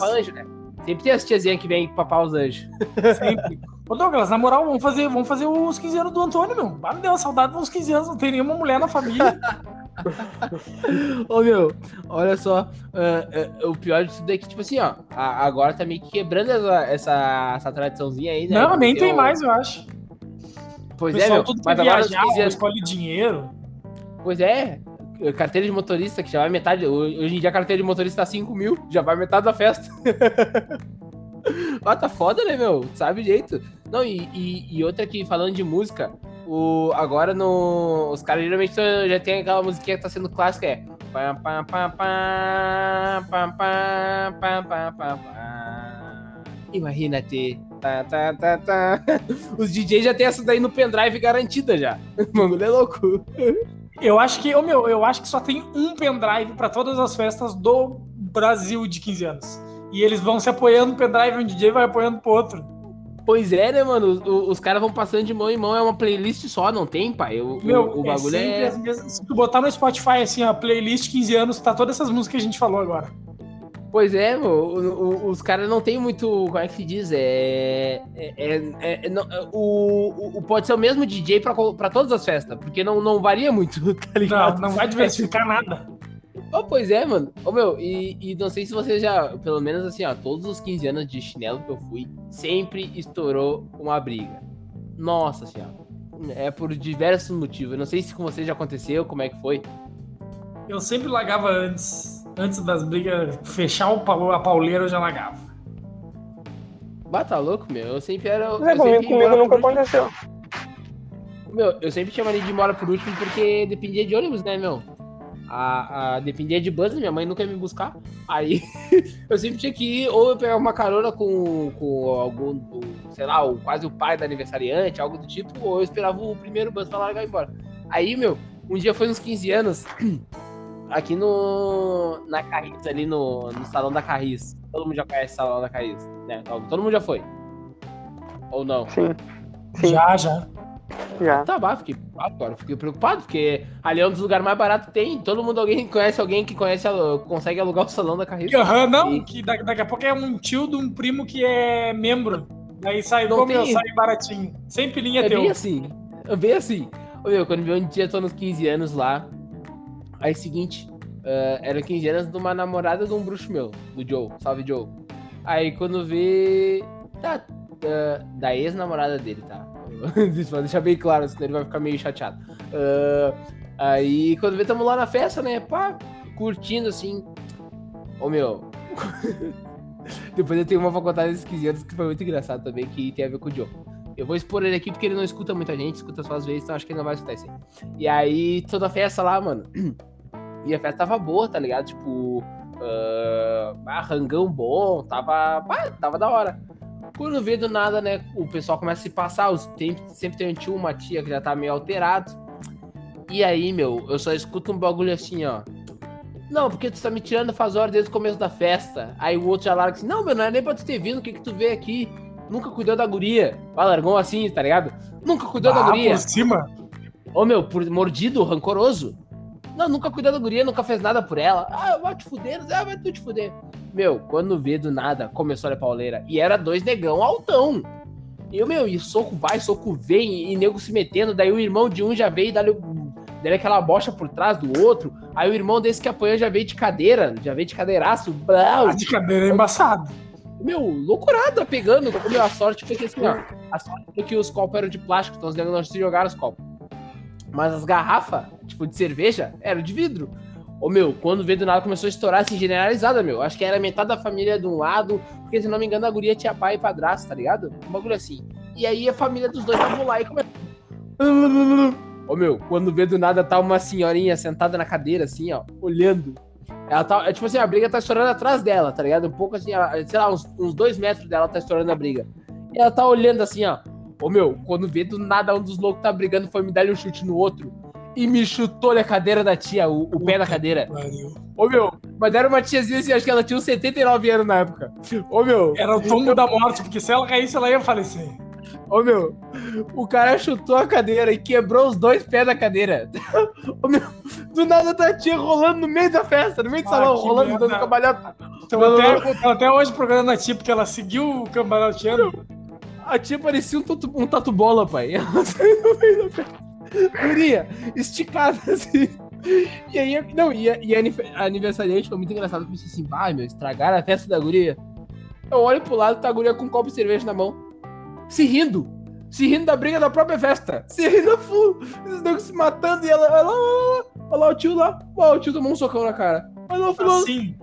papar anjo, né? Sempre tem as tiazinhas que vêm papar os anjos. [laughs] Sempre. Ô Douglas, na moral, vamos fazer, vamos fazer os 15 anos do Antônio, meu. Ah, me deu uma saudade dos 15 anos, não tem nenhuma mulher na família. [laughs] [laughs] Ô meu, olha só, ah, ah, o pior de tudo é que, tipo assim, ó, a- agora tá meio que quebrando essa, essa, essa tradiçãozinha aí, né? não, nem tem mais, eu acho. Pois o é, pessoal meu, tudo mas agora viajar, 15 ou anos- escolhe dinheiro. Pois é, carteira de motorista, que já vai metade. Hoje em dia a carteira de motorista tá 5 mil, já vai metade da festa. [laughs] Ah, tá foda, né, meu? Sabe o jeito. Não, e, e, e outra que, falando de música, o, agora no, os caras geralmente já tem aquela musiquinha que tá sendo clássica, é. Imagina T Tá, tá, tá, tá. [laughs] Os DJs já tem essa daí no pendrive garantida já. [laughs] mano é louco. Eu acho que, oh meu, eu acho que só tem um pendrive para todas as festas do Brasil de 15 anos. E eles vão se apoiando no pendrive, um DJ vai apoiando pro outro. Pois é, né, mano? Os, os caras vão passando de mão em mão, é uma playlist só, não tem, pai? O, Meu, o, o bagulho sempre é. as mesmas- Se tu botar no Spotify assim, ó, playlist 15 anos, tá todas essas músicas que a gente falou agora. Pois é, meu, o- o- os caras não tem muito. Como é que se diz? É. é, é- é- não- o, o- o- pode ser o mesmo DJ pra, pra todas as festas, porque não, não varia muito, [laughs] tá Não, ligado? não vai diversificar nada. Oh, pois é, mano. Ô, meu, e, e não sei se você já, pelo menos assim, ó, todos os 15 anos de chinelo que eu fui, sempre estourou uma briga. Nossa senhora. É por diversos motivos. Eu não sei se com você já aconteceu, como é que foi. Eu sempre largava antes. Antes das brigas, fechar o pau- a pauleira, eu já largava. Bata louco, meu. Eu sempre era. eu Mas é, sempre comigo, comigo nunca aconteceu. Meu, eu sempre tinha mania de ir embora por último porque dependia de ônibus, né, meu? A, a- dependia de bus, minha mãe nunca ia me buscar. Aí [laughs] eu sempre tinha que ir, ou eu pegava uma carona com, com algum, sei lá, o, quase o pai da aniversariante, algo do tipo, ou eu esperava o primeiro bus pra largar e ir embora. Aí, meu, um dia foi uns 15 anos, [clears throat] aqui no. Na Carris, ali no, no salão da Carris. Todo mundo já conhece o salão da Carris, né? Todo mundo já foi. Ou não? Sim, Sim. Já, já. Já. Tá, bah, fiquei preocupado agora. Fiquei preocupado, porque ali é um dos lugares mais baratos que tem. Todo mundo alguém conhece alguém que conhece, consegue alugar o salão da carreira. Aham, não, E- que da- daqui a pouco é um tio de um primo que é membro. Daí sai, Não meu, tem- sai baratinho. Sempre linha É teu. bem assim. É bem assim. Ô, meu, quando eu um dia tô nos 15 anos lá. Aí seguinte, ah, era 15 anos de uma namorada de um bruxo meu, do Joe. Salve Joe. Aí quando vê. Tá. ah, da ex-namorada dele, tá? [laughs] Pra deixar bem claro, senão ele vai ficar meio chateado. Ah, aí quando vê, tamo lá na festa, né? Pá, curtindo assim. Ô meu. [laughs] Depois eu tenho uma faculdade desses 15 anos que foi muito engraçado também, que tem a ver com o Joe. Eu vou expor ele aqui porque ele não escuta muita gente, escuta só às vezes, então acho que ele não vai escutar isso aí. E aí, toda a festa lá, mano. [clears throat] E a festa tava boa, tá ligado? Tipo, ah, ah, rangão bom, tava, pá, tava da hora. Quando vê do nada, né, o pessoal começa a se passar, os, tem, sempre tem um tio, uma tia que já tá meio alterado. E aí, meu, eu só escuto um bagulho assim, ó. Não, porque tu tá me tirando faz horas desde o começo da festa. Aí o outro já larga assim, não, meu, não é nem pra tu ter vindo, o que que tu vê aqui? Nunca cuidou da guria. Ah, largou assim, tá ligado? Nunca cuidou da Ah, guria. por cima. Ô meu, por mordido, rancoroso. Não, nunca cuidou da guria, nunca fez nada por ela. Ah, vai te fuder, ah, vai tu te fuder. Meu, quando vê do nada, começou a pauleira. E era dois negão altão. E eu, meu, e soco vai, soco vem, e nego se metendo. Daí o irmão de um já veio e dá dele aquela bocha por trás do outro. Aí o irmão desse que apanhou já veio de cadeira, já veio de cadeiraço. Blau. Ah, de cadeira é embaçado. Meu, loucurada pegando. Meu, a sorte foi que assim, ó. A sorte foi que os copos eram de plástico, então os negros não se jogaram os copos. Mas as garrafas, tipo, de cerveja, eram de vidro. Ô, meu, quando veio do nada começou a estourar assim, generalizada, meu. Acho que era metade da família de um lado, porque se não me engano a guria tinha pai e padrasto, tá ligado? Um bagulho assim. E aí a família dos dois tava lá e começou. Ô, meu, quando veio do nada tá uma senhorinha sentada na cadeira, assim, ó, olhando. Ela tá, é, tipo assim, a briga tá estourando atrás dela, tá ligado? Um pouco assim, sei lá, uns, uns dois metros dela tá estourando a briga. E ela tá olhando assim, ó. Ô meu, quando vê do nada um dos loucos tá brigando, foi me dar um chute no outro. E me chutou na cadeira da tia, o, o pé da cadeira. Ô meu, mas era uma tiazinha assim, acho que ela tinha uns 79 anos na época. Ô meu. Era o tombo da morte, porque se ela caísse, ela ia falecer. Ô meu, o cara chutou a cadeira e quebrou os dois pés da cadeira. [laughs] Ô meu, do nada tá a tia rolando no meio da festa, no meio do ah, salão, rolando, merda. dando cambalhota. Então até, até hoje programando a tia, porque ela seguiu o cambalhoteando. A tia parecia um tatu, um tatu bola, pai. [laughs] Ela saiu no meio da Guria, esticada assim. E aí, não, e a, e a aniversariante foi muito engraçado. Eu pensei assim, vai, meu, estragaram a festa da guria. Eu olho pro lado, tá a guria com um copo de cerveja na mão. Se rindo. Se rindo da briga da própria festa. Se rindo full. Os negros se matando e ela, ela, olha lá o tio lá. Ó, o tio tomou um socão na cara. Olha lá, fulano. Assim.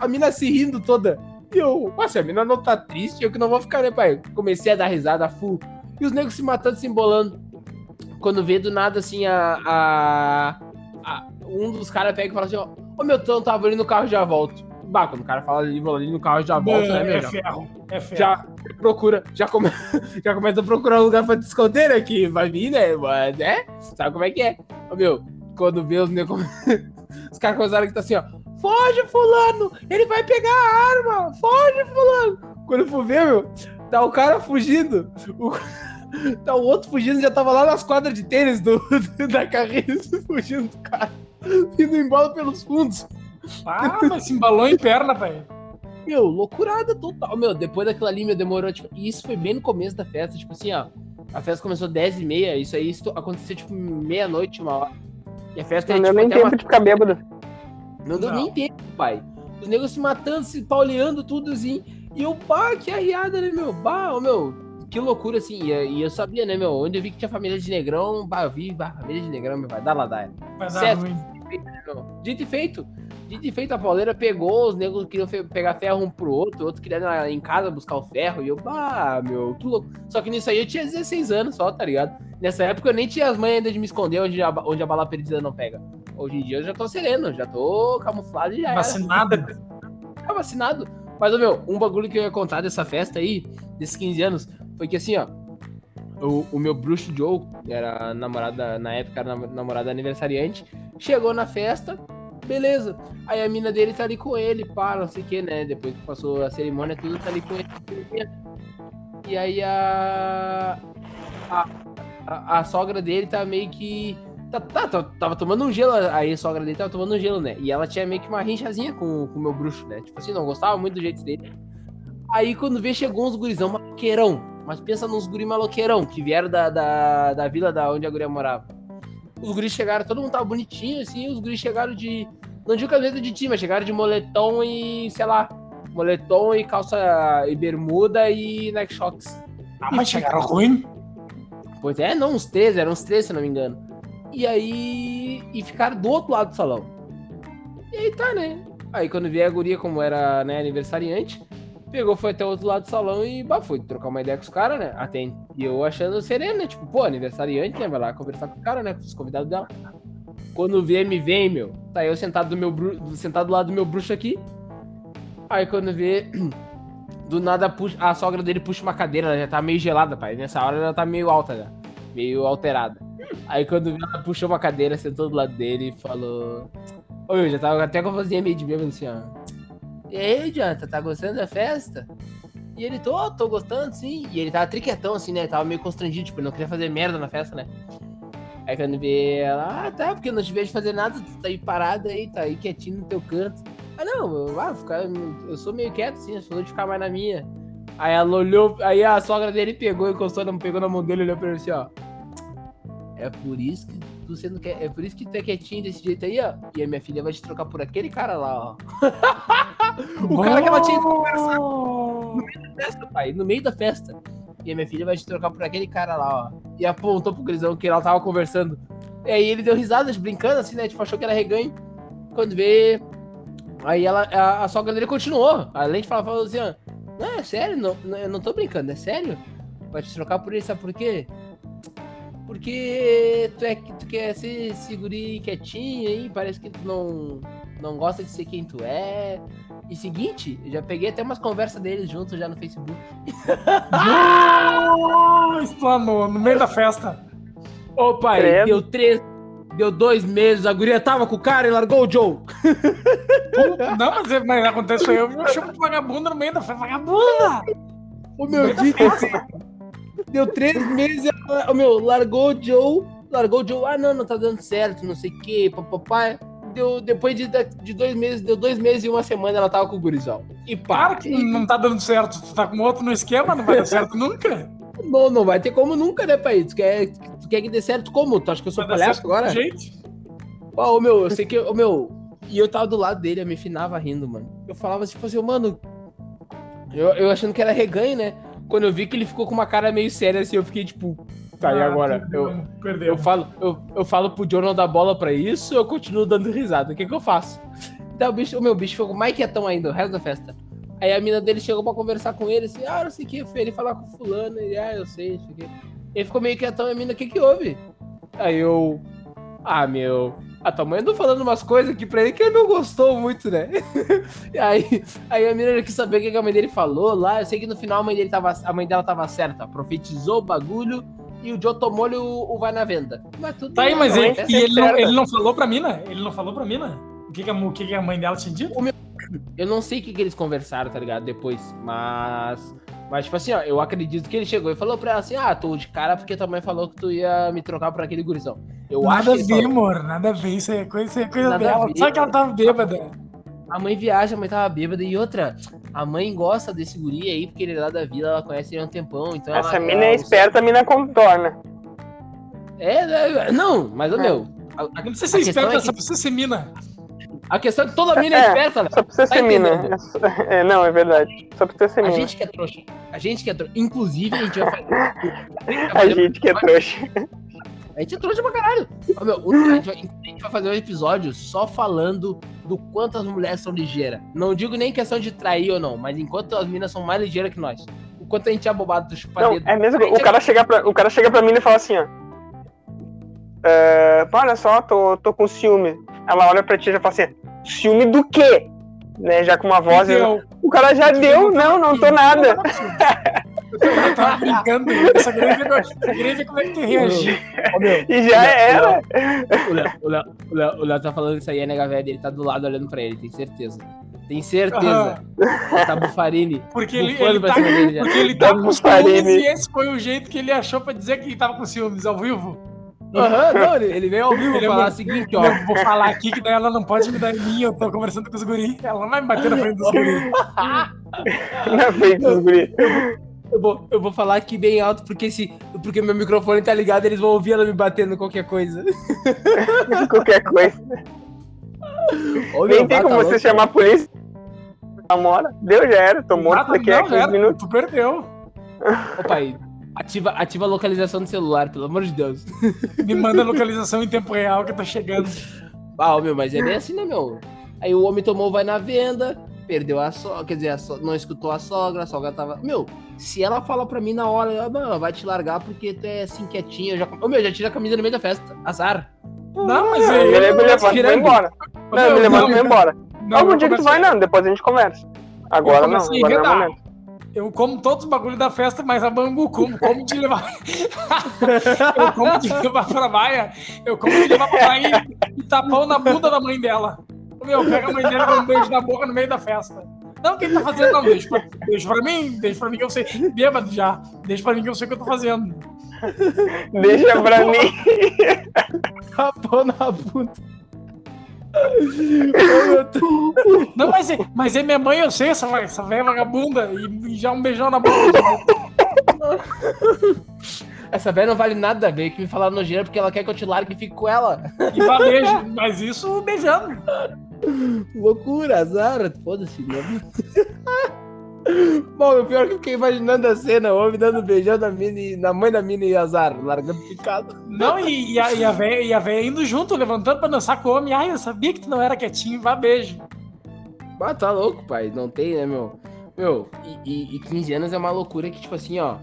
A mina se rindo toda. E eu, nossa, a mina não tá triste, eu que não vou ficar, né, pai? Comecei a dar risada full. E os negros se matando, se embolando. Quando vê do nada, assim, a. a, a um dos caras pega e fala assim: Ó, ô meu tão tava ali no carro já volto. Bah, quando o cara fala ali, ali no carro já volta, né, meu? É ferro, é ferro. Já procura, já, come, [laughs] já começa a procurar um lugar pra desconter, né? Que vai vir, né? Mas, né? Sabe como é que é? Ô meu, quando vê os negros. [laughs] os caras começaram que tá assim, ó. Foge, fulano! Ele vai pegar a arma! Foge, fulano! Quando eu for ver, meu, tá o cara fugindo. O... [laughs] Tá o outro fugindo, já tava lá nas quadras de tênis do, da carreira, [laughs] fugindo do cara. Indo embora pelos fundos. Ah, mas se embalou em perna, velho. Meu, loucurada total. Meu, depois daquilo ali, meu, demorou, tipo... E isso foi bem no começo da festa, tipo assim, ó. A festa começou 10 e meia, isso aí isso aconteceu, tipo, meia-noite, uma hora. E a festa... Não é, tipo, nem tempo uma... de ficar bêbado. Não deu nem tempo, pai. Os negros se matando, se pauleando, tudo assim. E eu, pá, que arriada, né, meu? Bah, ô, meu, que loucura, assim. E, e, eu sabia, né, meu? Onde eu vi que tinha família de negrão, bah, eu vi, bah, família de negrão, meu, vai dar lá, dá. Vai dar ruim. Dito e feito. Dito e feito, a pauleira pegou, os negros queriam pegar ferro um pro outro, o outro queria ir em casa buscar o ferro, e eu, bah, meu, que louco. Só que nisso aí eu tinha 16 anos só, tá ligado? Nessa época eu nem tinha as mães ainda de me esconder onde a, onde a bala perdida não pega. Hoje em dia eu já tô sereno, já tô camuflado e já Vacinado? [laughs] Tá vacinado. Mas, meu, um bagulho que eu ia contar dessa festa aí, desses 15 anos, foi que assim, ó. O, o meu bruxo Joe, era namorada, na época era namorada aniversariante, chegou na festa, beleza. Aí a mina dele tá ali com ele, pá, não sei o que, né? Depois que passou a cerimônia, tudo tá ali com ele. E aí a. A, a, a sogra dele tá meio que Tá, tá, tá, tava tomando um gelo, aí a sogra dele tava tomando um gelo, né? E ela tinha meio que uma rinchazinha com, com o meu bruxo, né? Tipo assim, não gostava muito do jeito dele. Aí quando vê, chegou uns gurizão maloqueirão. Mas pensa nos guri maloqueirão, que vieram da, da, da vila da onde a guria morava. Os guris chegaram, todo mundo tava bonitinho, assim, os guris chegaram de. Não digo camiseta de time, mas chegaram de moletom e, sei lá, moletom e calça e bermuda e Nike Shocks. Ah, mas chegaram ruim? Pois é, não, uns três, eram uns três, se não me engano. E aí. E ficaram do outro lado do salão. E aí tá, né? Aí quando vi a guria, como era né, aniversariante, pegou, foi até o outro lado do salão e bah, foi trocar uma ideia com os caras, né? Até, e eu achando sereno, né? Tipo, pô, aniversariante, né? Vai lá conversar com o cara, né? Com os convidados dela. Quando vê, me vem, meu. Tá eu sentado do meu sentado do lado do meu bruxo aqui. Aí quando vê. [clears throat] Do nada a sogra dele puxa uma cadeira, ela já tá meio gelada, pai. Nessa hora ela tá meio alta já. Meio alterada. Aí quando viu, ela puxou uma cadeira, sentou do lado dele e falou. Oi, eu já tava até com a vozinha meio de bêbado assim, ó. E aí, Janta, tá gostando da festa? E ele, tô, tô gostando, sim. E ele tava triquetão, assim, né? Tava meio constrangido, tipo, ele não queria fazer merda na festa, né? Aí quando vê ela, ah, tá, porque eu não te vejo fazer nada, tu tá aí parado aí, tá aí quietinho no teu canto. Ah, não, eu, ah, ficar, eu sou meio quieto, assim, eu sou de ficar mais na minha. Aí ela olhou, aí a sogra dele pegou, encostou, não pegou na mão dele, olhou pra ele assim, ó. É por isso que tu sendo que... é por isso que tu é quietinho desse jeito aí, ó. E a minha filha vai te trocar por aquele cara lá, ó. [laughs] o cara que ela tinha conversado no meio da festa, pai, no meio da festa. E a minha filha vai te trocar por aquele cara lá, ó. E apontou pro Grisão que ela tava conversando. E aí ele deu risadas, brincando assim, né? Tipo, achou que era reganho. Quando vê. Aí ela, a, a sogra dele continuou. Além de falar, falou assim, ó. Não, é sério, não, não, eu não tô brincando, é sério? Vai te trocar por ele, sabe por quê? Porque tu, é, tu quer ser seguri quietinho aí, parece que tu não, não gosta de ser quem tu é. E seguinte, eu já peguei até umas conversas deles juntos já no Facebook. Explanou, no meio da festa. Ô pai, Credo. deu três. Deu dois meses, a guria tava com o cara e largou o Joe. Não, mas, mas acontece isso aí, eu me chamo de vagabunda no meio da festa. Vagabunda! O meu dito Deu três meses, ela- o meu, largou o Joe, largou o Joe, ah não, não tá dando certo, não sei o que, papai. Deu, depois de, de dois meses, deu dois meses e uma semana ela tava com o gurizão. E pá, Claro que não tá dando certo. Tu tá com outro no esquema, não vai dar certo [laughs] nunca. não, não vai ter como nunca, né, pai? Tu quer, tu quer que dê certo como? Tu acha que eu sou Vai palhaço agora? jeito. Ó, meu, eu sei que. Ô meu. E eu tava do lado dele, eu me finava rindo, mano. Eu falava tipo assim, mano. Eu, eu achando que era reganho, né? Quando eu vi que ele ficou com uma cara meio séria assim, eu fiquei tipo. Tá, e Ah, agora? perdeu, Eu, Perdeu. eu, falo, eu, eu falo pro John não dar bola pra isso eu continuo dando risada. O que que eu faço? Daí o, bicho, o meu bicho ficou mais quietão ainda, o resto da festa. Aí a mina dele chegou pra conversar com ele, assim, ah, não sei o que, ele falar com fulano, ele, ah, eu sei, não sei o que. Ele ficou meio quietão, e a mina, o que que houve? Aí eu, ah, meu, a tua mãe andou falando umas coisas aqui pra ele que ele não gostou muito, né? [laughs] E aí, aí a menina quis saber o que a mãe dele falou lá. Eu sei que no final a mãe, dele tava, a mãe dela tava certa. Profetizou o bagulho e o Joe tomou-lhe o, o vai na venda. Mas tudo Tá aí, mas ele, e ele, não, ele não falou pra mina? Ele não falou pra mina? O que, que, a, o que, que a mãe dela tinha dito? Eu não sei o que, que eles conversaram, tá ligado? Depois. Mas. Mas, tipo assim, ó, eu acredito que ele chegou e falou pra ela assim: Ah, tô de cara porque tua mãe falou que tu ia me trocar por aquele gurizão. Eu nada a ver, falou. amor. Nada a ver. Isso é coisa, isso é coisa Nada dela. ver. Só que ela tava bêbada. A mãe viaja, a mãe tava bêbada. E outra, a mãe gosta desse guri aí, porque ele é lá da vila, ela conhece ele há um tempão. Então Essa ela, mina é ela- esperta, a mina contorna. É, é, não, mas, ô, meu. A, a- Não precisa ser esperta, é só que- precisa ser mina. A questão é que toda mina é É, esperta, né? Só precisa Tá ser mina. entendendo? É [laughs] É, não, é verdade. Só precisa ser A mina. gente que é trouxa. A gente que é trouxa. Inclusive, a gente vai fazer. [laughs] A gente que é trouxa. A gente é trouxa pra caralho. Ô, meu, a, gente vai, a gente vai fazer um episódio só falando do quanto as mulheres são ligeiras. Não digo nem questão de trair ou não, mas enquanto as minas são mais ligeiras que nós. O quanto a gente é bobado do Não, chupadeiro. é mesmo. O cara chega pra, o cara chega pra mim e fala assim, ó. "É, olha só, tô, tô com ciúme. Ela olha pra ti e já fala assim, ciúme do quê? Né, já com uma voz. Deu. O cara já deu, não, não tô nada. Eu tava brincando. Eu só queria ver, só queria ver como é que tu reagir. E já era. O Léo, o, Léo, o, Léo, o Léo tá falando isso aí, é nega velha, ele tá do lado olhando pra ele, tem certeza. Tem certeza. Tá bufarini. Porque ele, ele tá, porque ele tá Tá com ciúmes e esse foi o jeito que ele achou pra dizer que ele tava com ciúmes ao vivo. Aham, não, ele, ele veio ao vivo Ele é falar muito- o seguinte, ó. Eu vou falar aqui que daí ela não pode me dar em mim, eu tô conversando com os guris. Ela não vai me bater na frente dos guris. [laughs] Na frente dos guri. Eu vou, eu vou falar aqui bem alto, porque se. Porque meu microfone tá ligado, eles vão ouvir ela me batendo qualquer coisa. [laughs] Qualquer coisa. Ô, Nem tem como tá você louco. chamar a polícia. Namora. Deu, já era. Tô morto Ah, daqui a não, 15 já, minutos. Tu perdeu. Ô, pai, ativa, ativa a localização do celular, pelo amor de Deus. [laughs] Me manda a localização em tempo real que eu tô chegando. Ah, meu, mas é bem assim, né, meu? Aí o homem tomou, vai na venda, perdeu a sogra, quer dizer, a so- não escutou a sogra, a sogra tava. Meu, se ela fala pra mim na hora, ela, não, vai te largar porque tu é assim quietinha, eu já. Ô, meu, já tira a camisa no meio da festa. Azar. Não, mas Eu aí. me levo e levanto e vou embora. Não, eu me levanto e vou embora. não, Algum eu dia que tu vai, não. Depois a gente conversa. Agora Eu não. Agora não é o momento. Eu como todos os bagulhos da festa, mas a Bangu como, como de levar. [laughs] eu como de levar pra baia. Eu como de levar pra baia e, e tapão na bunda da mãe dela. Meu, pega a mãe dela e dá um beijo na boca no meio da festa. Não, quem tá fazendo? Não, deixa pra, deixa pra mim, deixa pra mim que eu sei. Bêbado já. Deixa pra mim que eu sei o que eu tô fazendo. Deixa pra mim. [laughs] Rapou na bunda. Deus. Não, mas é, mas é minha mãe, eu sei, essa, essa velha vagabunda. E, e já um beijão na boca. Essa velha não vale nada, veio que me falar nojeira porque ela quer que eu te largue e fique com ela. E vá beijo. Mas isso beijando. Loucura, azar, foda-se. Né? Bom, o pior é que eu fiquei imaginando a cena, o homem dando beijão na, mina e- na mãe da mina e azar, largando picado. Não, e, e a, e, a véia, e a véia indo junto, levantando pra dançar com o homem. Ai, eu sabia que tu não era quietinho, vá beijo. Ah, tá louco, pai. Não tem, né, meu? Meu, e, e, e 15 anos é uma loucura que, tipo assim, ó.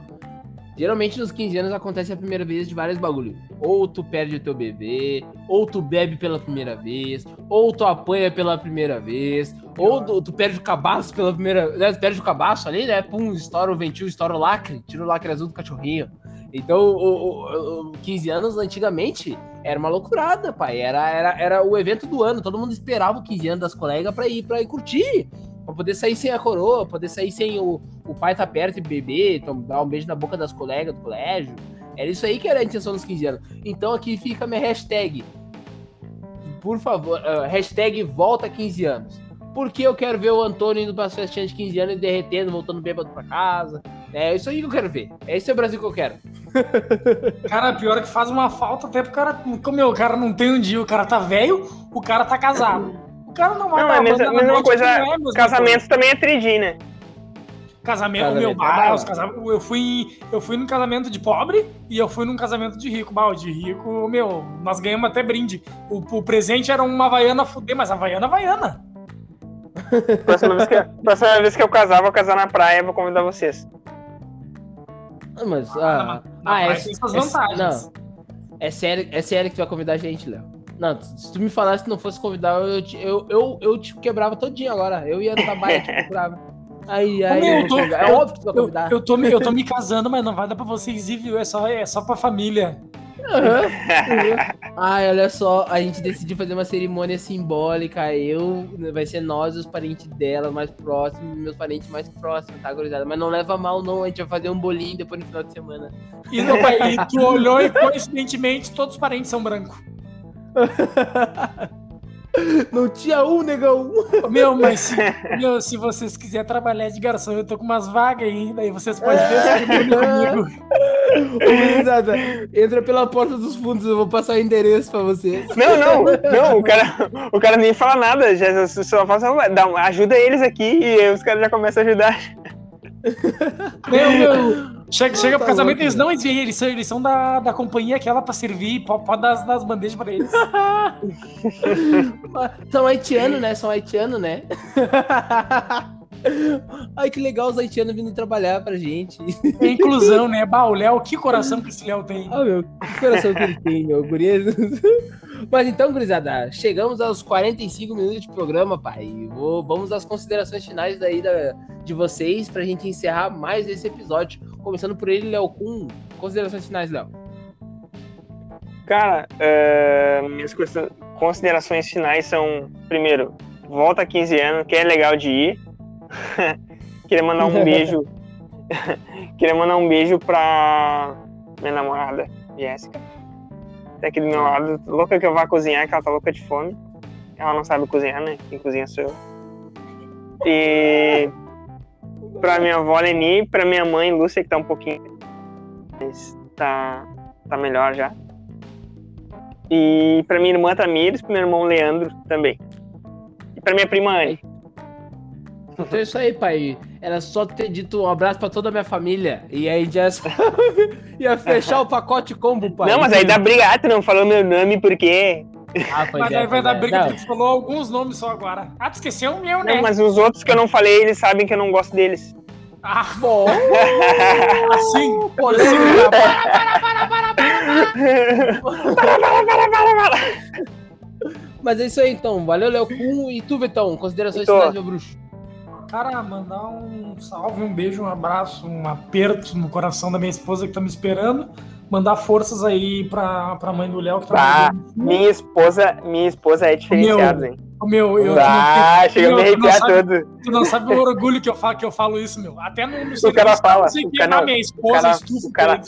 Geralmente nos 15 anos acontece a primeira vez de vários bagulho. Ou tu perde o teu bebê, ou tu bebe pela primeira vez, ou tu apanha pela primeira vez, ou tu, tu perde o cabaço pela primeira vez. Né, tu perde o cabaço ali, né? Pum, estoura o ventil, estoura o lacre, tira o lacre azul do cachorrinho. Então, o, o, o 15 anos antigamente era uma loucurada, pai. Era, era, era o evento do ano. Todo mundo esperava o 15 anos das colegas pra ir, pra ir curtir. Pra poder sair sem a coroa, poder sair sem o, o pai tá perto e beber, dar um beijo na boca das colegas do colégio. Era isso aí que era a intenção dos 15 anos. Então aqui fica a minha hashtag. Por favor, ah, hashtag volta 15 anos. Porque eu quero ver o Antônio indo para as festinhas de 15 anos e derretendo, voltando bêbado pra casa. É isso aí que eu quero ver. É esse é o Brasil que eu quero. [laughs] Cara, pior é que faz uma falta até pro cara. Como meu, o cara não tem um dia, o cara tá velho, o cara tá casado. Cara não vai Não, é a mesma, banda na mesma coisa. não é a mesma Casamento também é 3D, né? Casamento, Casamento meu, é bah, brabo. os casam- eu fui eu fui num casamento de pobre e eu fui num casamento de rico. Bah, o de rico, meu, nós ganhamos até brinde. O, o presente era uma Havaiana fuder, mas Havaiana, Havaiana. Próxima vez, que, próxima vez que eu casar, vou casar na praia, vou convidar vocês. Ah, mas. na- Ah, na ah, é, praia tem suas é- vantagens. Não, é sério, é sério que tu vai convidar a gente, Léo. Não, se tu me falasse que não fosse convidar, eu, te- eu, eu, eu te quebrava todinho agora. Eu ia trabalhar, te [laughs] procurava. Aí, aí. meu, eu eu tô- é eu- óbvio que tu vai Eu, convidar. eu, tô, me- eu tô me [laughs] casando, mas não vai dar pra vocês ir, viu? É só, é só pra família. Aham, aham. Ai, olha só, a gente decidiu fazer uma cerimônia simbólica. Eu, vai ser nós, os parentes dela mais próximos, meus parentes mais próximos, tá, gurizada? Mas não leva mal, não. A gente vai fazer um bolinho depois no final de semana. E, não, pai, e tu olhou e coincidentemente todos os parentes são brancos. [laughs] Não tinha um, negão. Meu, mas se, meu, se vocês quiserem trabalhar de garçom, eu tô com umas vagas aí, daí vocês podem ver comigo. Gurizada, entra pela porta dos fundos, eu vou passar o endereço pra vocês. Não, não, não, o cara, o cara nem fala nada, já só faz uma, dá ajuda eles aqui e aí os caras já começam a ajudar. Meu, meu. Chega, chega pro Tá casamento, louco, eles não eles, eles são, eles são da, da companhia aquela pra servir, pode, dar as, bandejas pra eles. [laughs] São haitianos, né? São haitianos, né? [laughs] Ai, que legal os haitianos vindo trabalhar pra gente. [laughs] É inclusão, né? Bah, o Léo, que coração que esse Léo tem. Ah, meu, que coração que ele tem, meu guri. Mas então, gurizada, chegamos aos 45 minutos de programa, pai. Vou- vamos às considerações finais daí da, de vocês pra gente encerrar mais esse episódio. Começando por ele, Léo Kun. Considerações finais, Léo. Cara, eh, minhas considera- considerações finais são, primeiro, volta a 15 anos, que é legal de ir. [laughs] Queria mandar um beijo. [laughs] Queria mandar um beijo pra minha namorada, Jéssica. Tá aqui do meu lado, louca que eu vá cozinhar, que ela tá louca de fome. Ela não sabe cozinhar, né? Quem cozinha sou eu. E pra minha avó Leni, pra minha mãe Lúcia, que tá um pouquinho. Mas tá, tá melhor já. E pra minha irmã Tamires, pro meu irmão Leandro também. E pra minha prima Anne. Então é isso aí, pai. Era só ter dito um abraço pra toda a minha família. E aí já [laughs] ia fechar o pacote combo, pai. Não, mas aí dá briga, ah, tu não falou meu nome porque. Ah, [laughs] Mas é, aí vai pois dar é. briga Não, porque tu falou alguns nomes só agora. Ah, tu esqueceu o meu, né? Não, mas os outros que eu não falei, eles sabem que eu não gosto deles. Ah, [laughs] Bom, assim. polêmica. para, para, para, para, para. Mas é isso aí, então. Valeu, Léo Kun. E tu, Betão, considerações finais, meu bruxo. Cara, mandar um salve, um beijo, um abraço, um aperto no coração da minha esposa que tá me esperando. Mandar forças aí pra, pra mãe do Léo que tá Ah, me Minha esposa, minha esposa é diferenciada, hein? O meu, eu. Ah, não- chega a me meu, tu não arrepiar sabe- todo. Tu não sabe o orgulho que eu falo, que eu falo isso, meu. Até no, no O cara fala, não sei o que, cara- na minha esposa, o cara- estufa o cara-.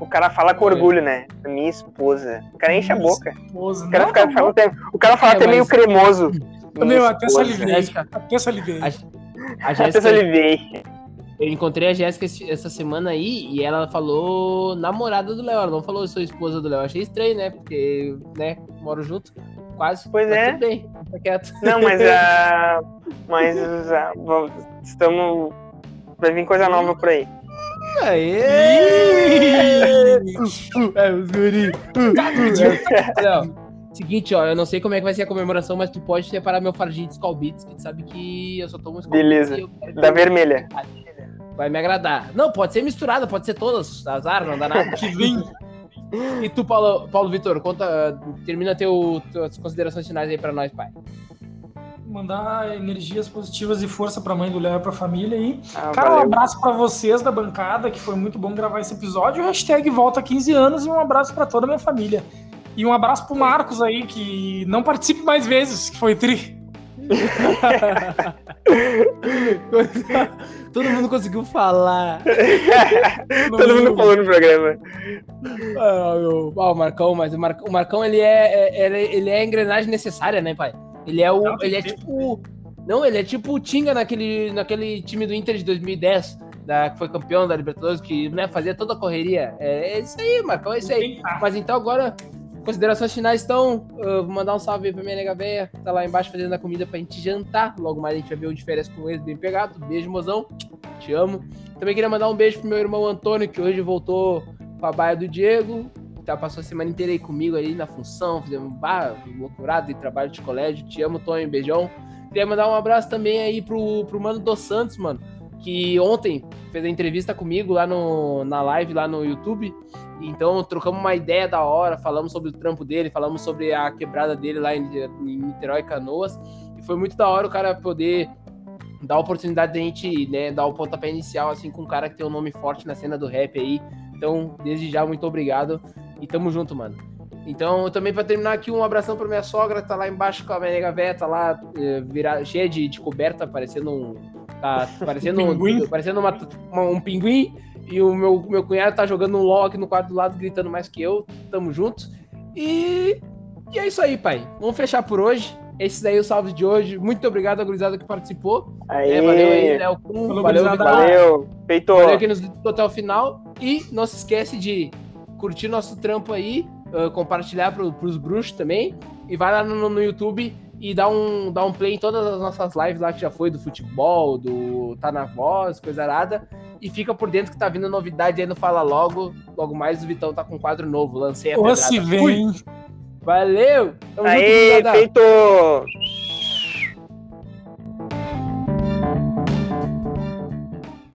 O cara fala com orgulho, né? Minha esposa. O cara enche a boca. Esposa. O cara, Não, fica, fala até, o cara fala É, até meio cremoso. Meu, até esposa. salivei. Até salivei. A, a Até Jéssica, salivei. Eu encontrei a Jéssica essa semana aí e ela falou namorada do Léo, ela não falou sou esposa do Léo. Achei estranho, né? Porque, né, moro junto, quase. Pois mas é. Tudo bem, fica quieto. Não, mas a. [laughs] Mas a, vamos- estamos. Vai vir coisa nova por aí. Aê! É, os guri. Léo, seguinte, ó, eu não sei como é que vai ser a comemoração, mas tu pode separar meu fardinho de Skull Beats, que tu sabe que eu só tomo Skull Beleza. Beats eu quero Da vermelha. Vai me agradar. Não, pode ser misturada, pode ser todas, azar, não dá nada. [laughs] Que vem. E tu, Paulo, Paulo Vitor, conta, termina teu, tuas considerações finais aí pra nós, pai. Mandar energias positivas e força pra mãe do Léo e pra família aí. Ah, Cara, um valeu. abraço pra vocês da bancada, que foi muito bom gravar esse episódio. Hashtag volta 15 anos e um abraço pra toda a minha família. E um abraço pro Marcos aí, que não participe mais vezes, que foi tri. [laughs] Todo mundo conseguiu falar. [laughs] Todo mundo falou no programa. Ah, o, ah, o Marcão, mas o, Mar, o Marcão, ele é, é- ele, ele é a engrenagem necessária, né, pai? Ele é o. Não, ele é tipo. Não, ele é tipo o Tinga naquele, naquele time do Inter de 2010, da, que foi campeão da Libertadores, que né, fazia toda a correria. É, é isso aí, Marcão, é isso aí. Mas então agora, considerações finais estão. vou mandar um salve pra minha nega véia, que tá lá embaixo fazendo a comida pra gente jantar. Logo mais a gente vai ver um de férias com eles bem pegado. Beijo, mozão. Te amo. Também queria mandar um beijo pro meu irmão Antônio, que hoje voltou pra baia do Diego. Tá, passou a semana inteira aí comigo aí na função, fizemos bar, loucurado de trabalho de colégio. Te amo, Tonho, beijão. Queria mandar um abraço também aí pro, pro Mano dos Santos, mano, que ontem fez a entrevista comigo lá no, na live, lá no YouTube. Então, trocamos uma ideia da hora, falamos sobre o trampo dele, falamos sobre a quebrada dele lá em, em Niterói, Canoas. E foi muito da hora o cara poder dar a oportunidade de a gente, né, dar o pontapé inicial, assim, com um cara que tem um nome forte na cena do rap aí. Então, desde já, muito obrigado. E tamo junto, mano. Então, também pra terminar aqui, um abração pra minha sogra, tá lá embaixo com a minha nega tá lá eh, virada, cheia de, de coberta, parecendo um. Tá parecendo, um, Pinguim. parecendo uma, uma- um pinguim. E o meu, meu cunhado tá jogando um LOL aqui no quarto do lado, gritando mais que eu. Tamo junto. E, e é isso aí, pai. Vamos fechar por hoje. Esse daí é o salve de hoje. Muito obrigado, a gurizada que participou. Aí, É, valeu aí, Léo. Falou, Valeu. Vitor. valeu. Feito. Valeu quem nos escutou até o final. E não se esquece de curtir nosso trampo aí, ah, compartilhar pro, pros bruxos também. E vai lá no, no YouTube e dá um, dá um play em todas as nossas lives lá que já foi do futebol, do Tá na Voz, coisa arada. E fica por dentro que tá vindo novidade aí no Fala Logo. Logo mais o Vitão tá com um quadro novo. Lancei a Ou pedrada. se Fui. vem. Valeu! Tamo junto, Aí, gurizada. feito.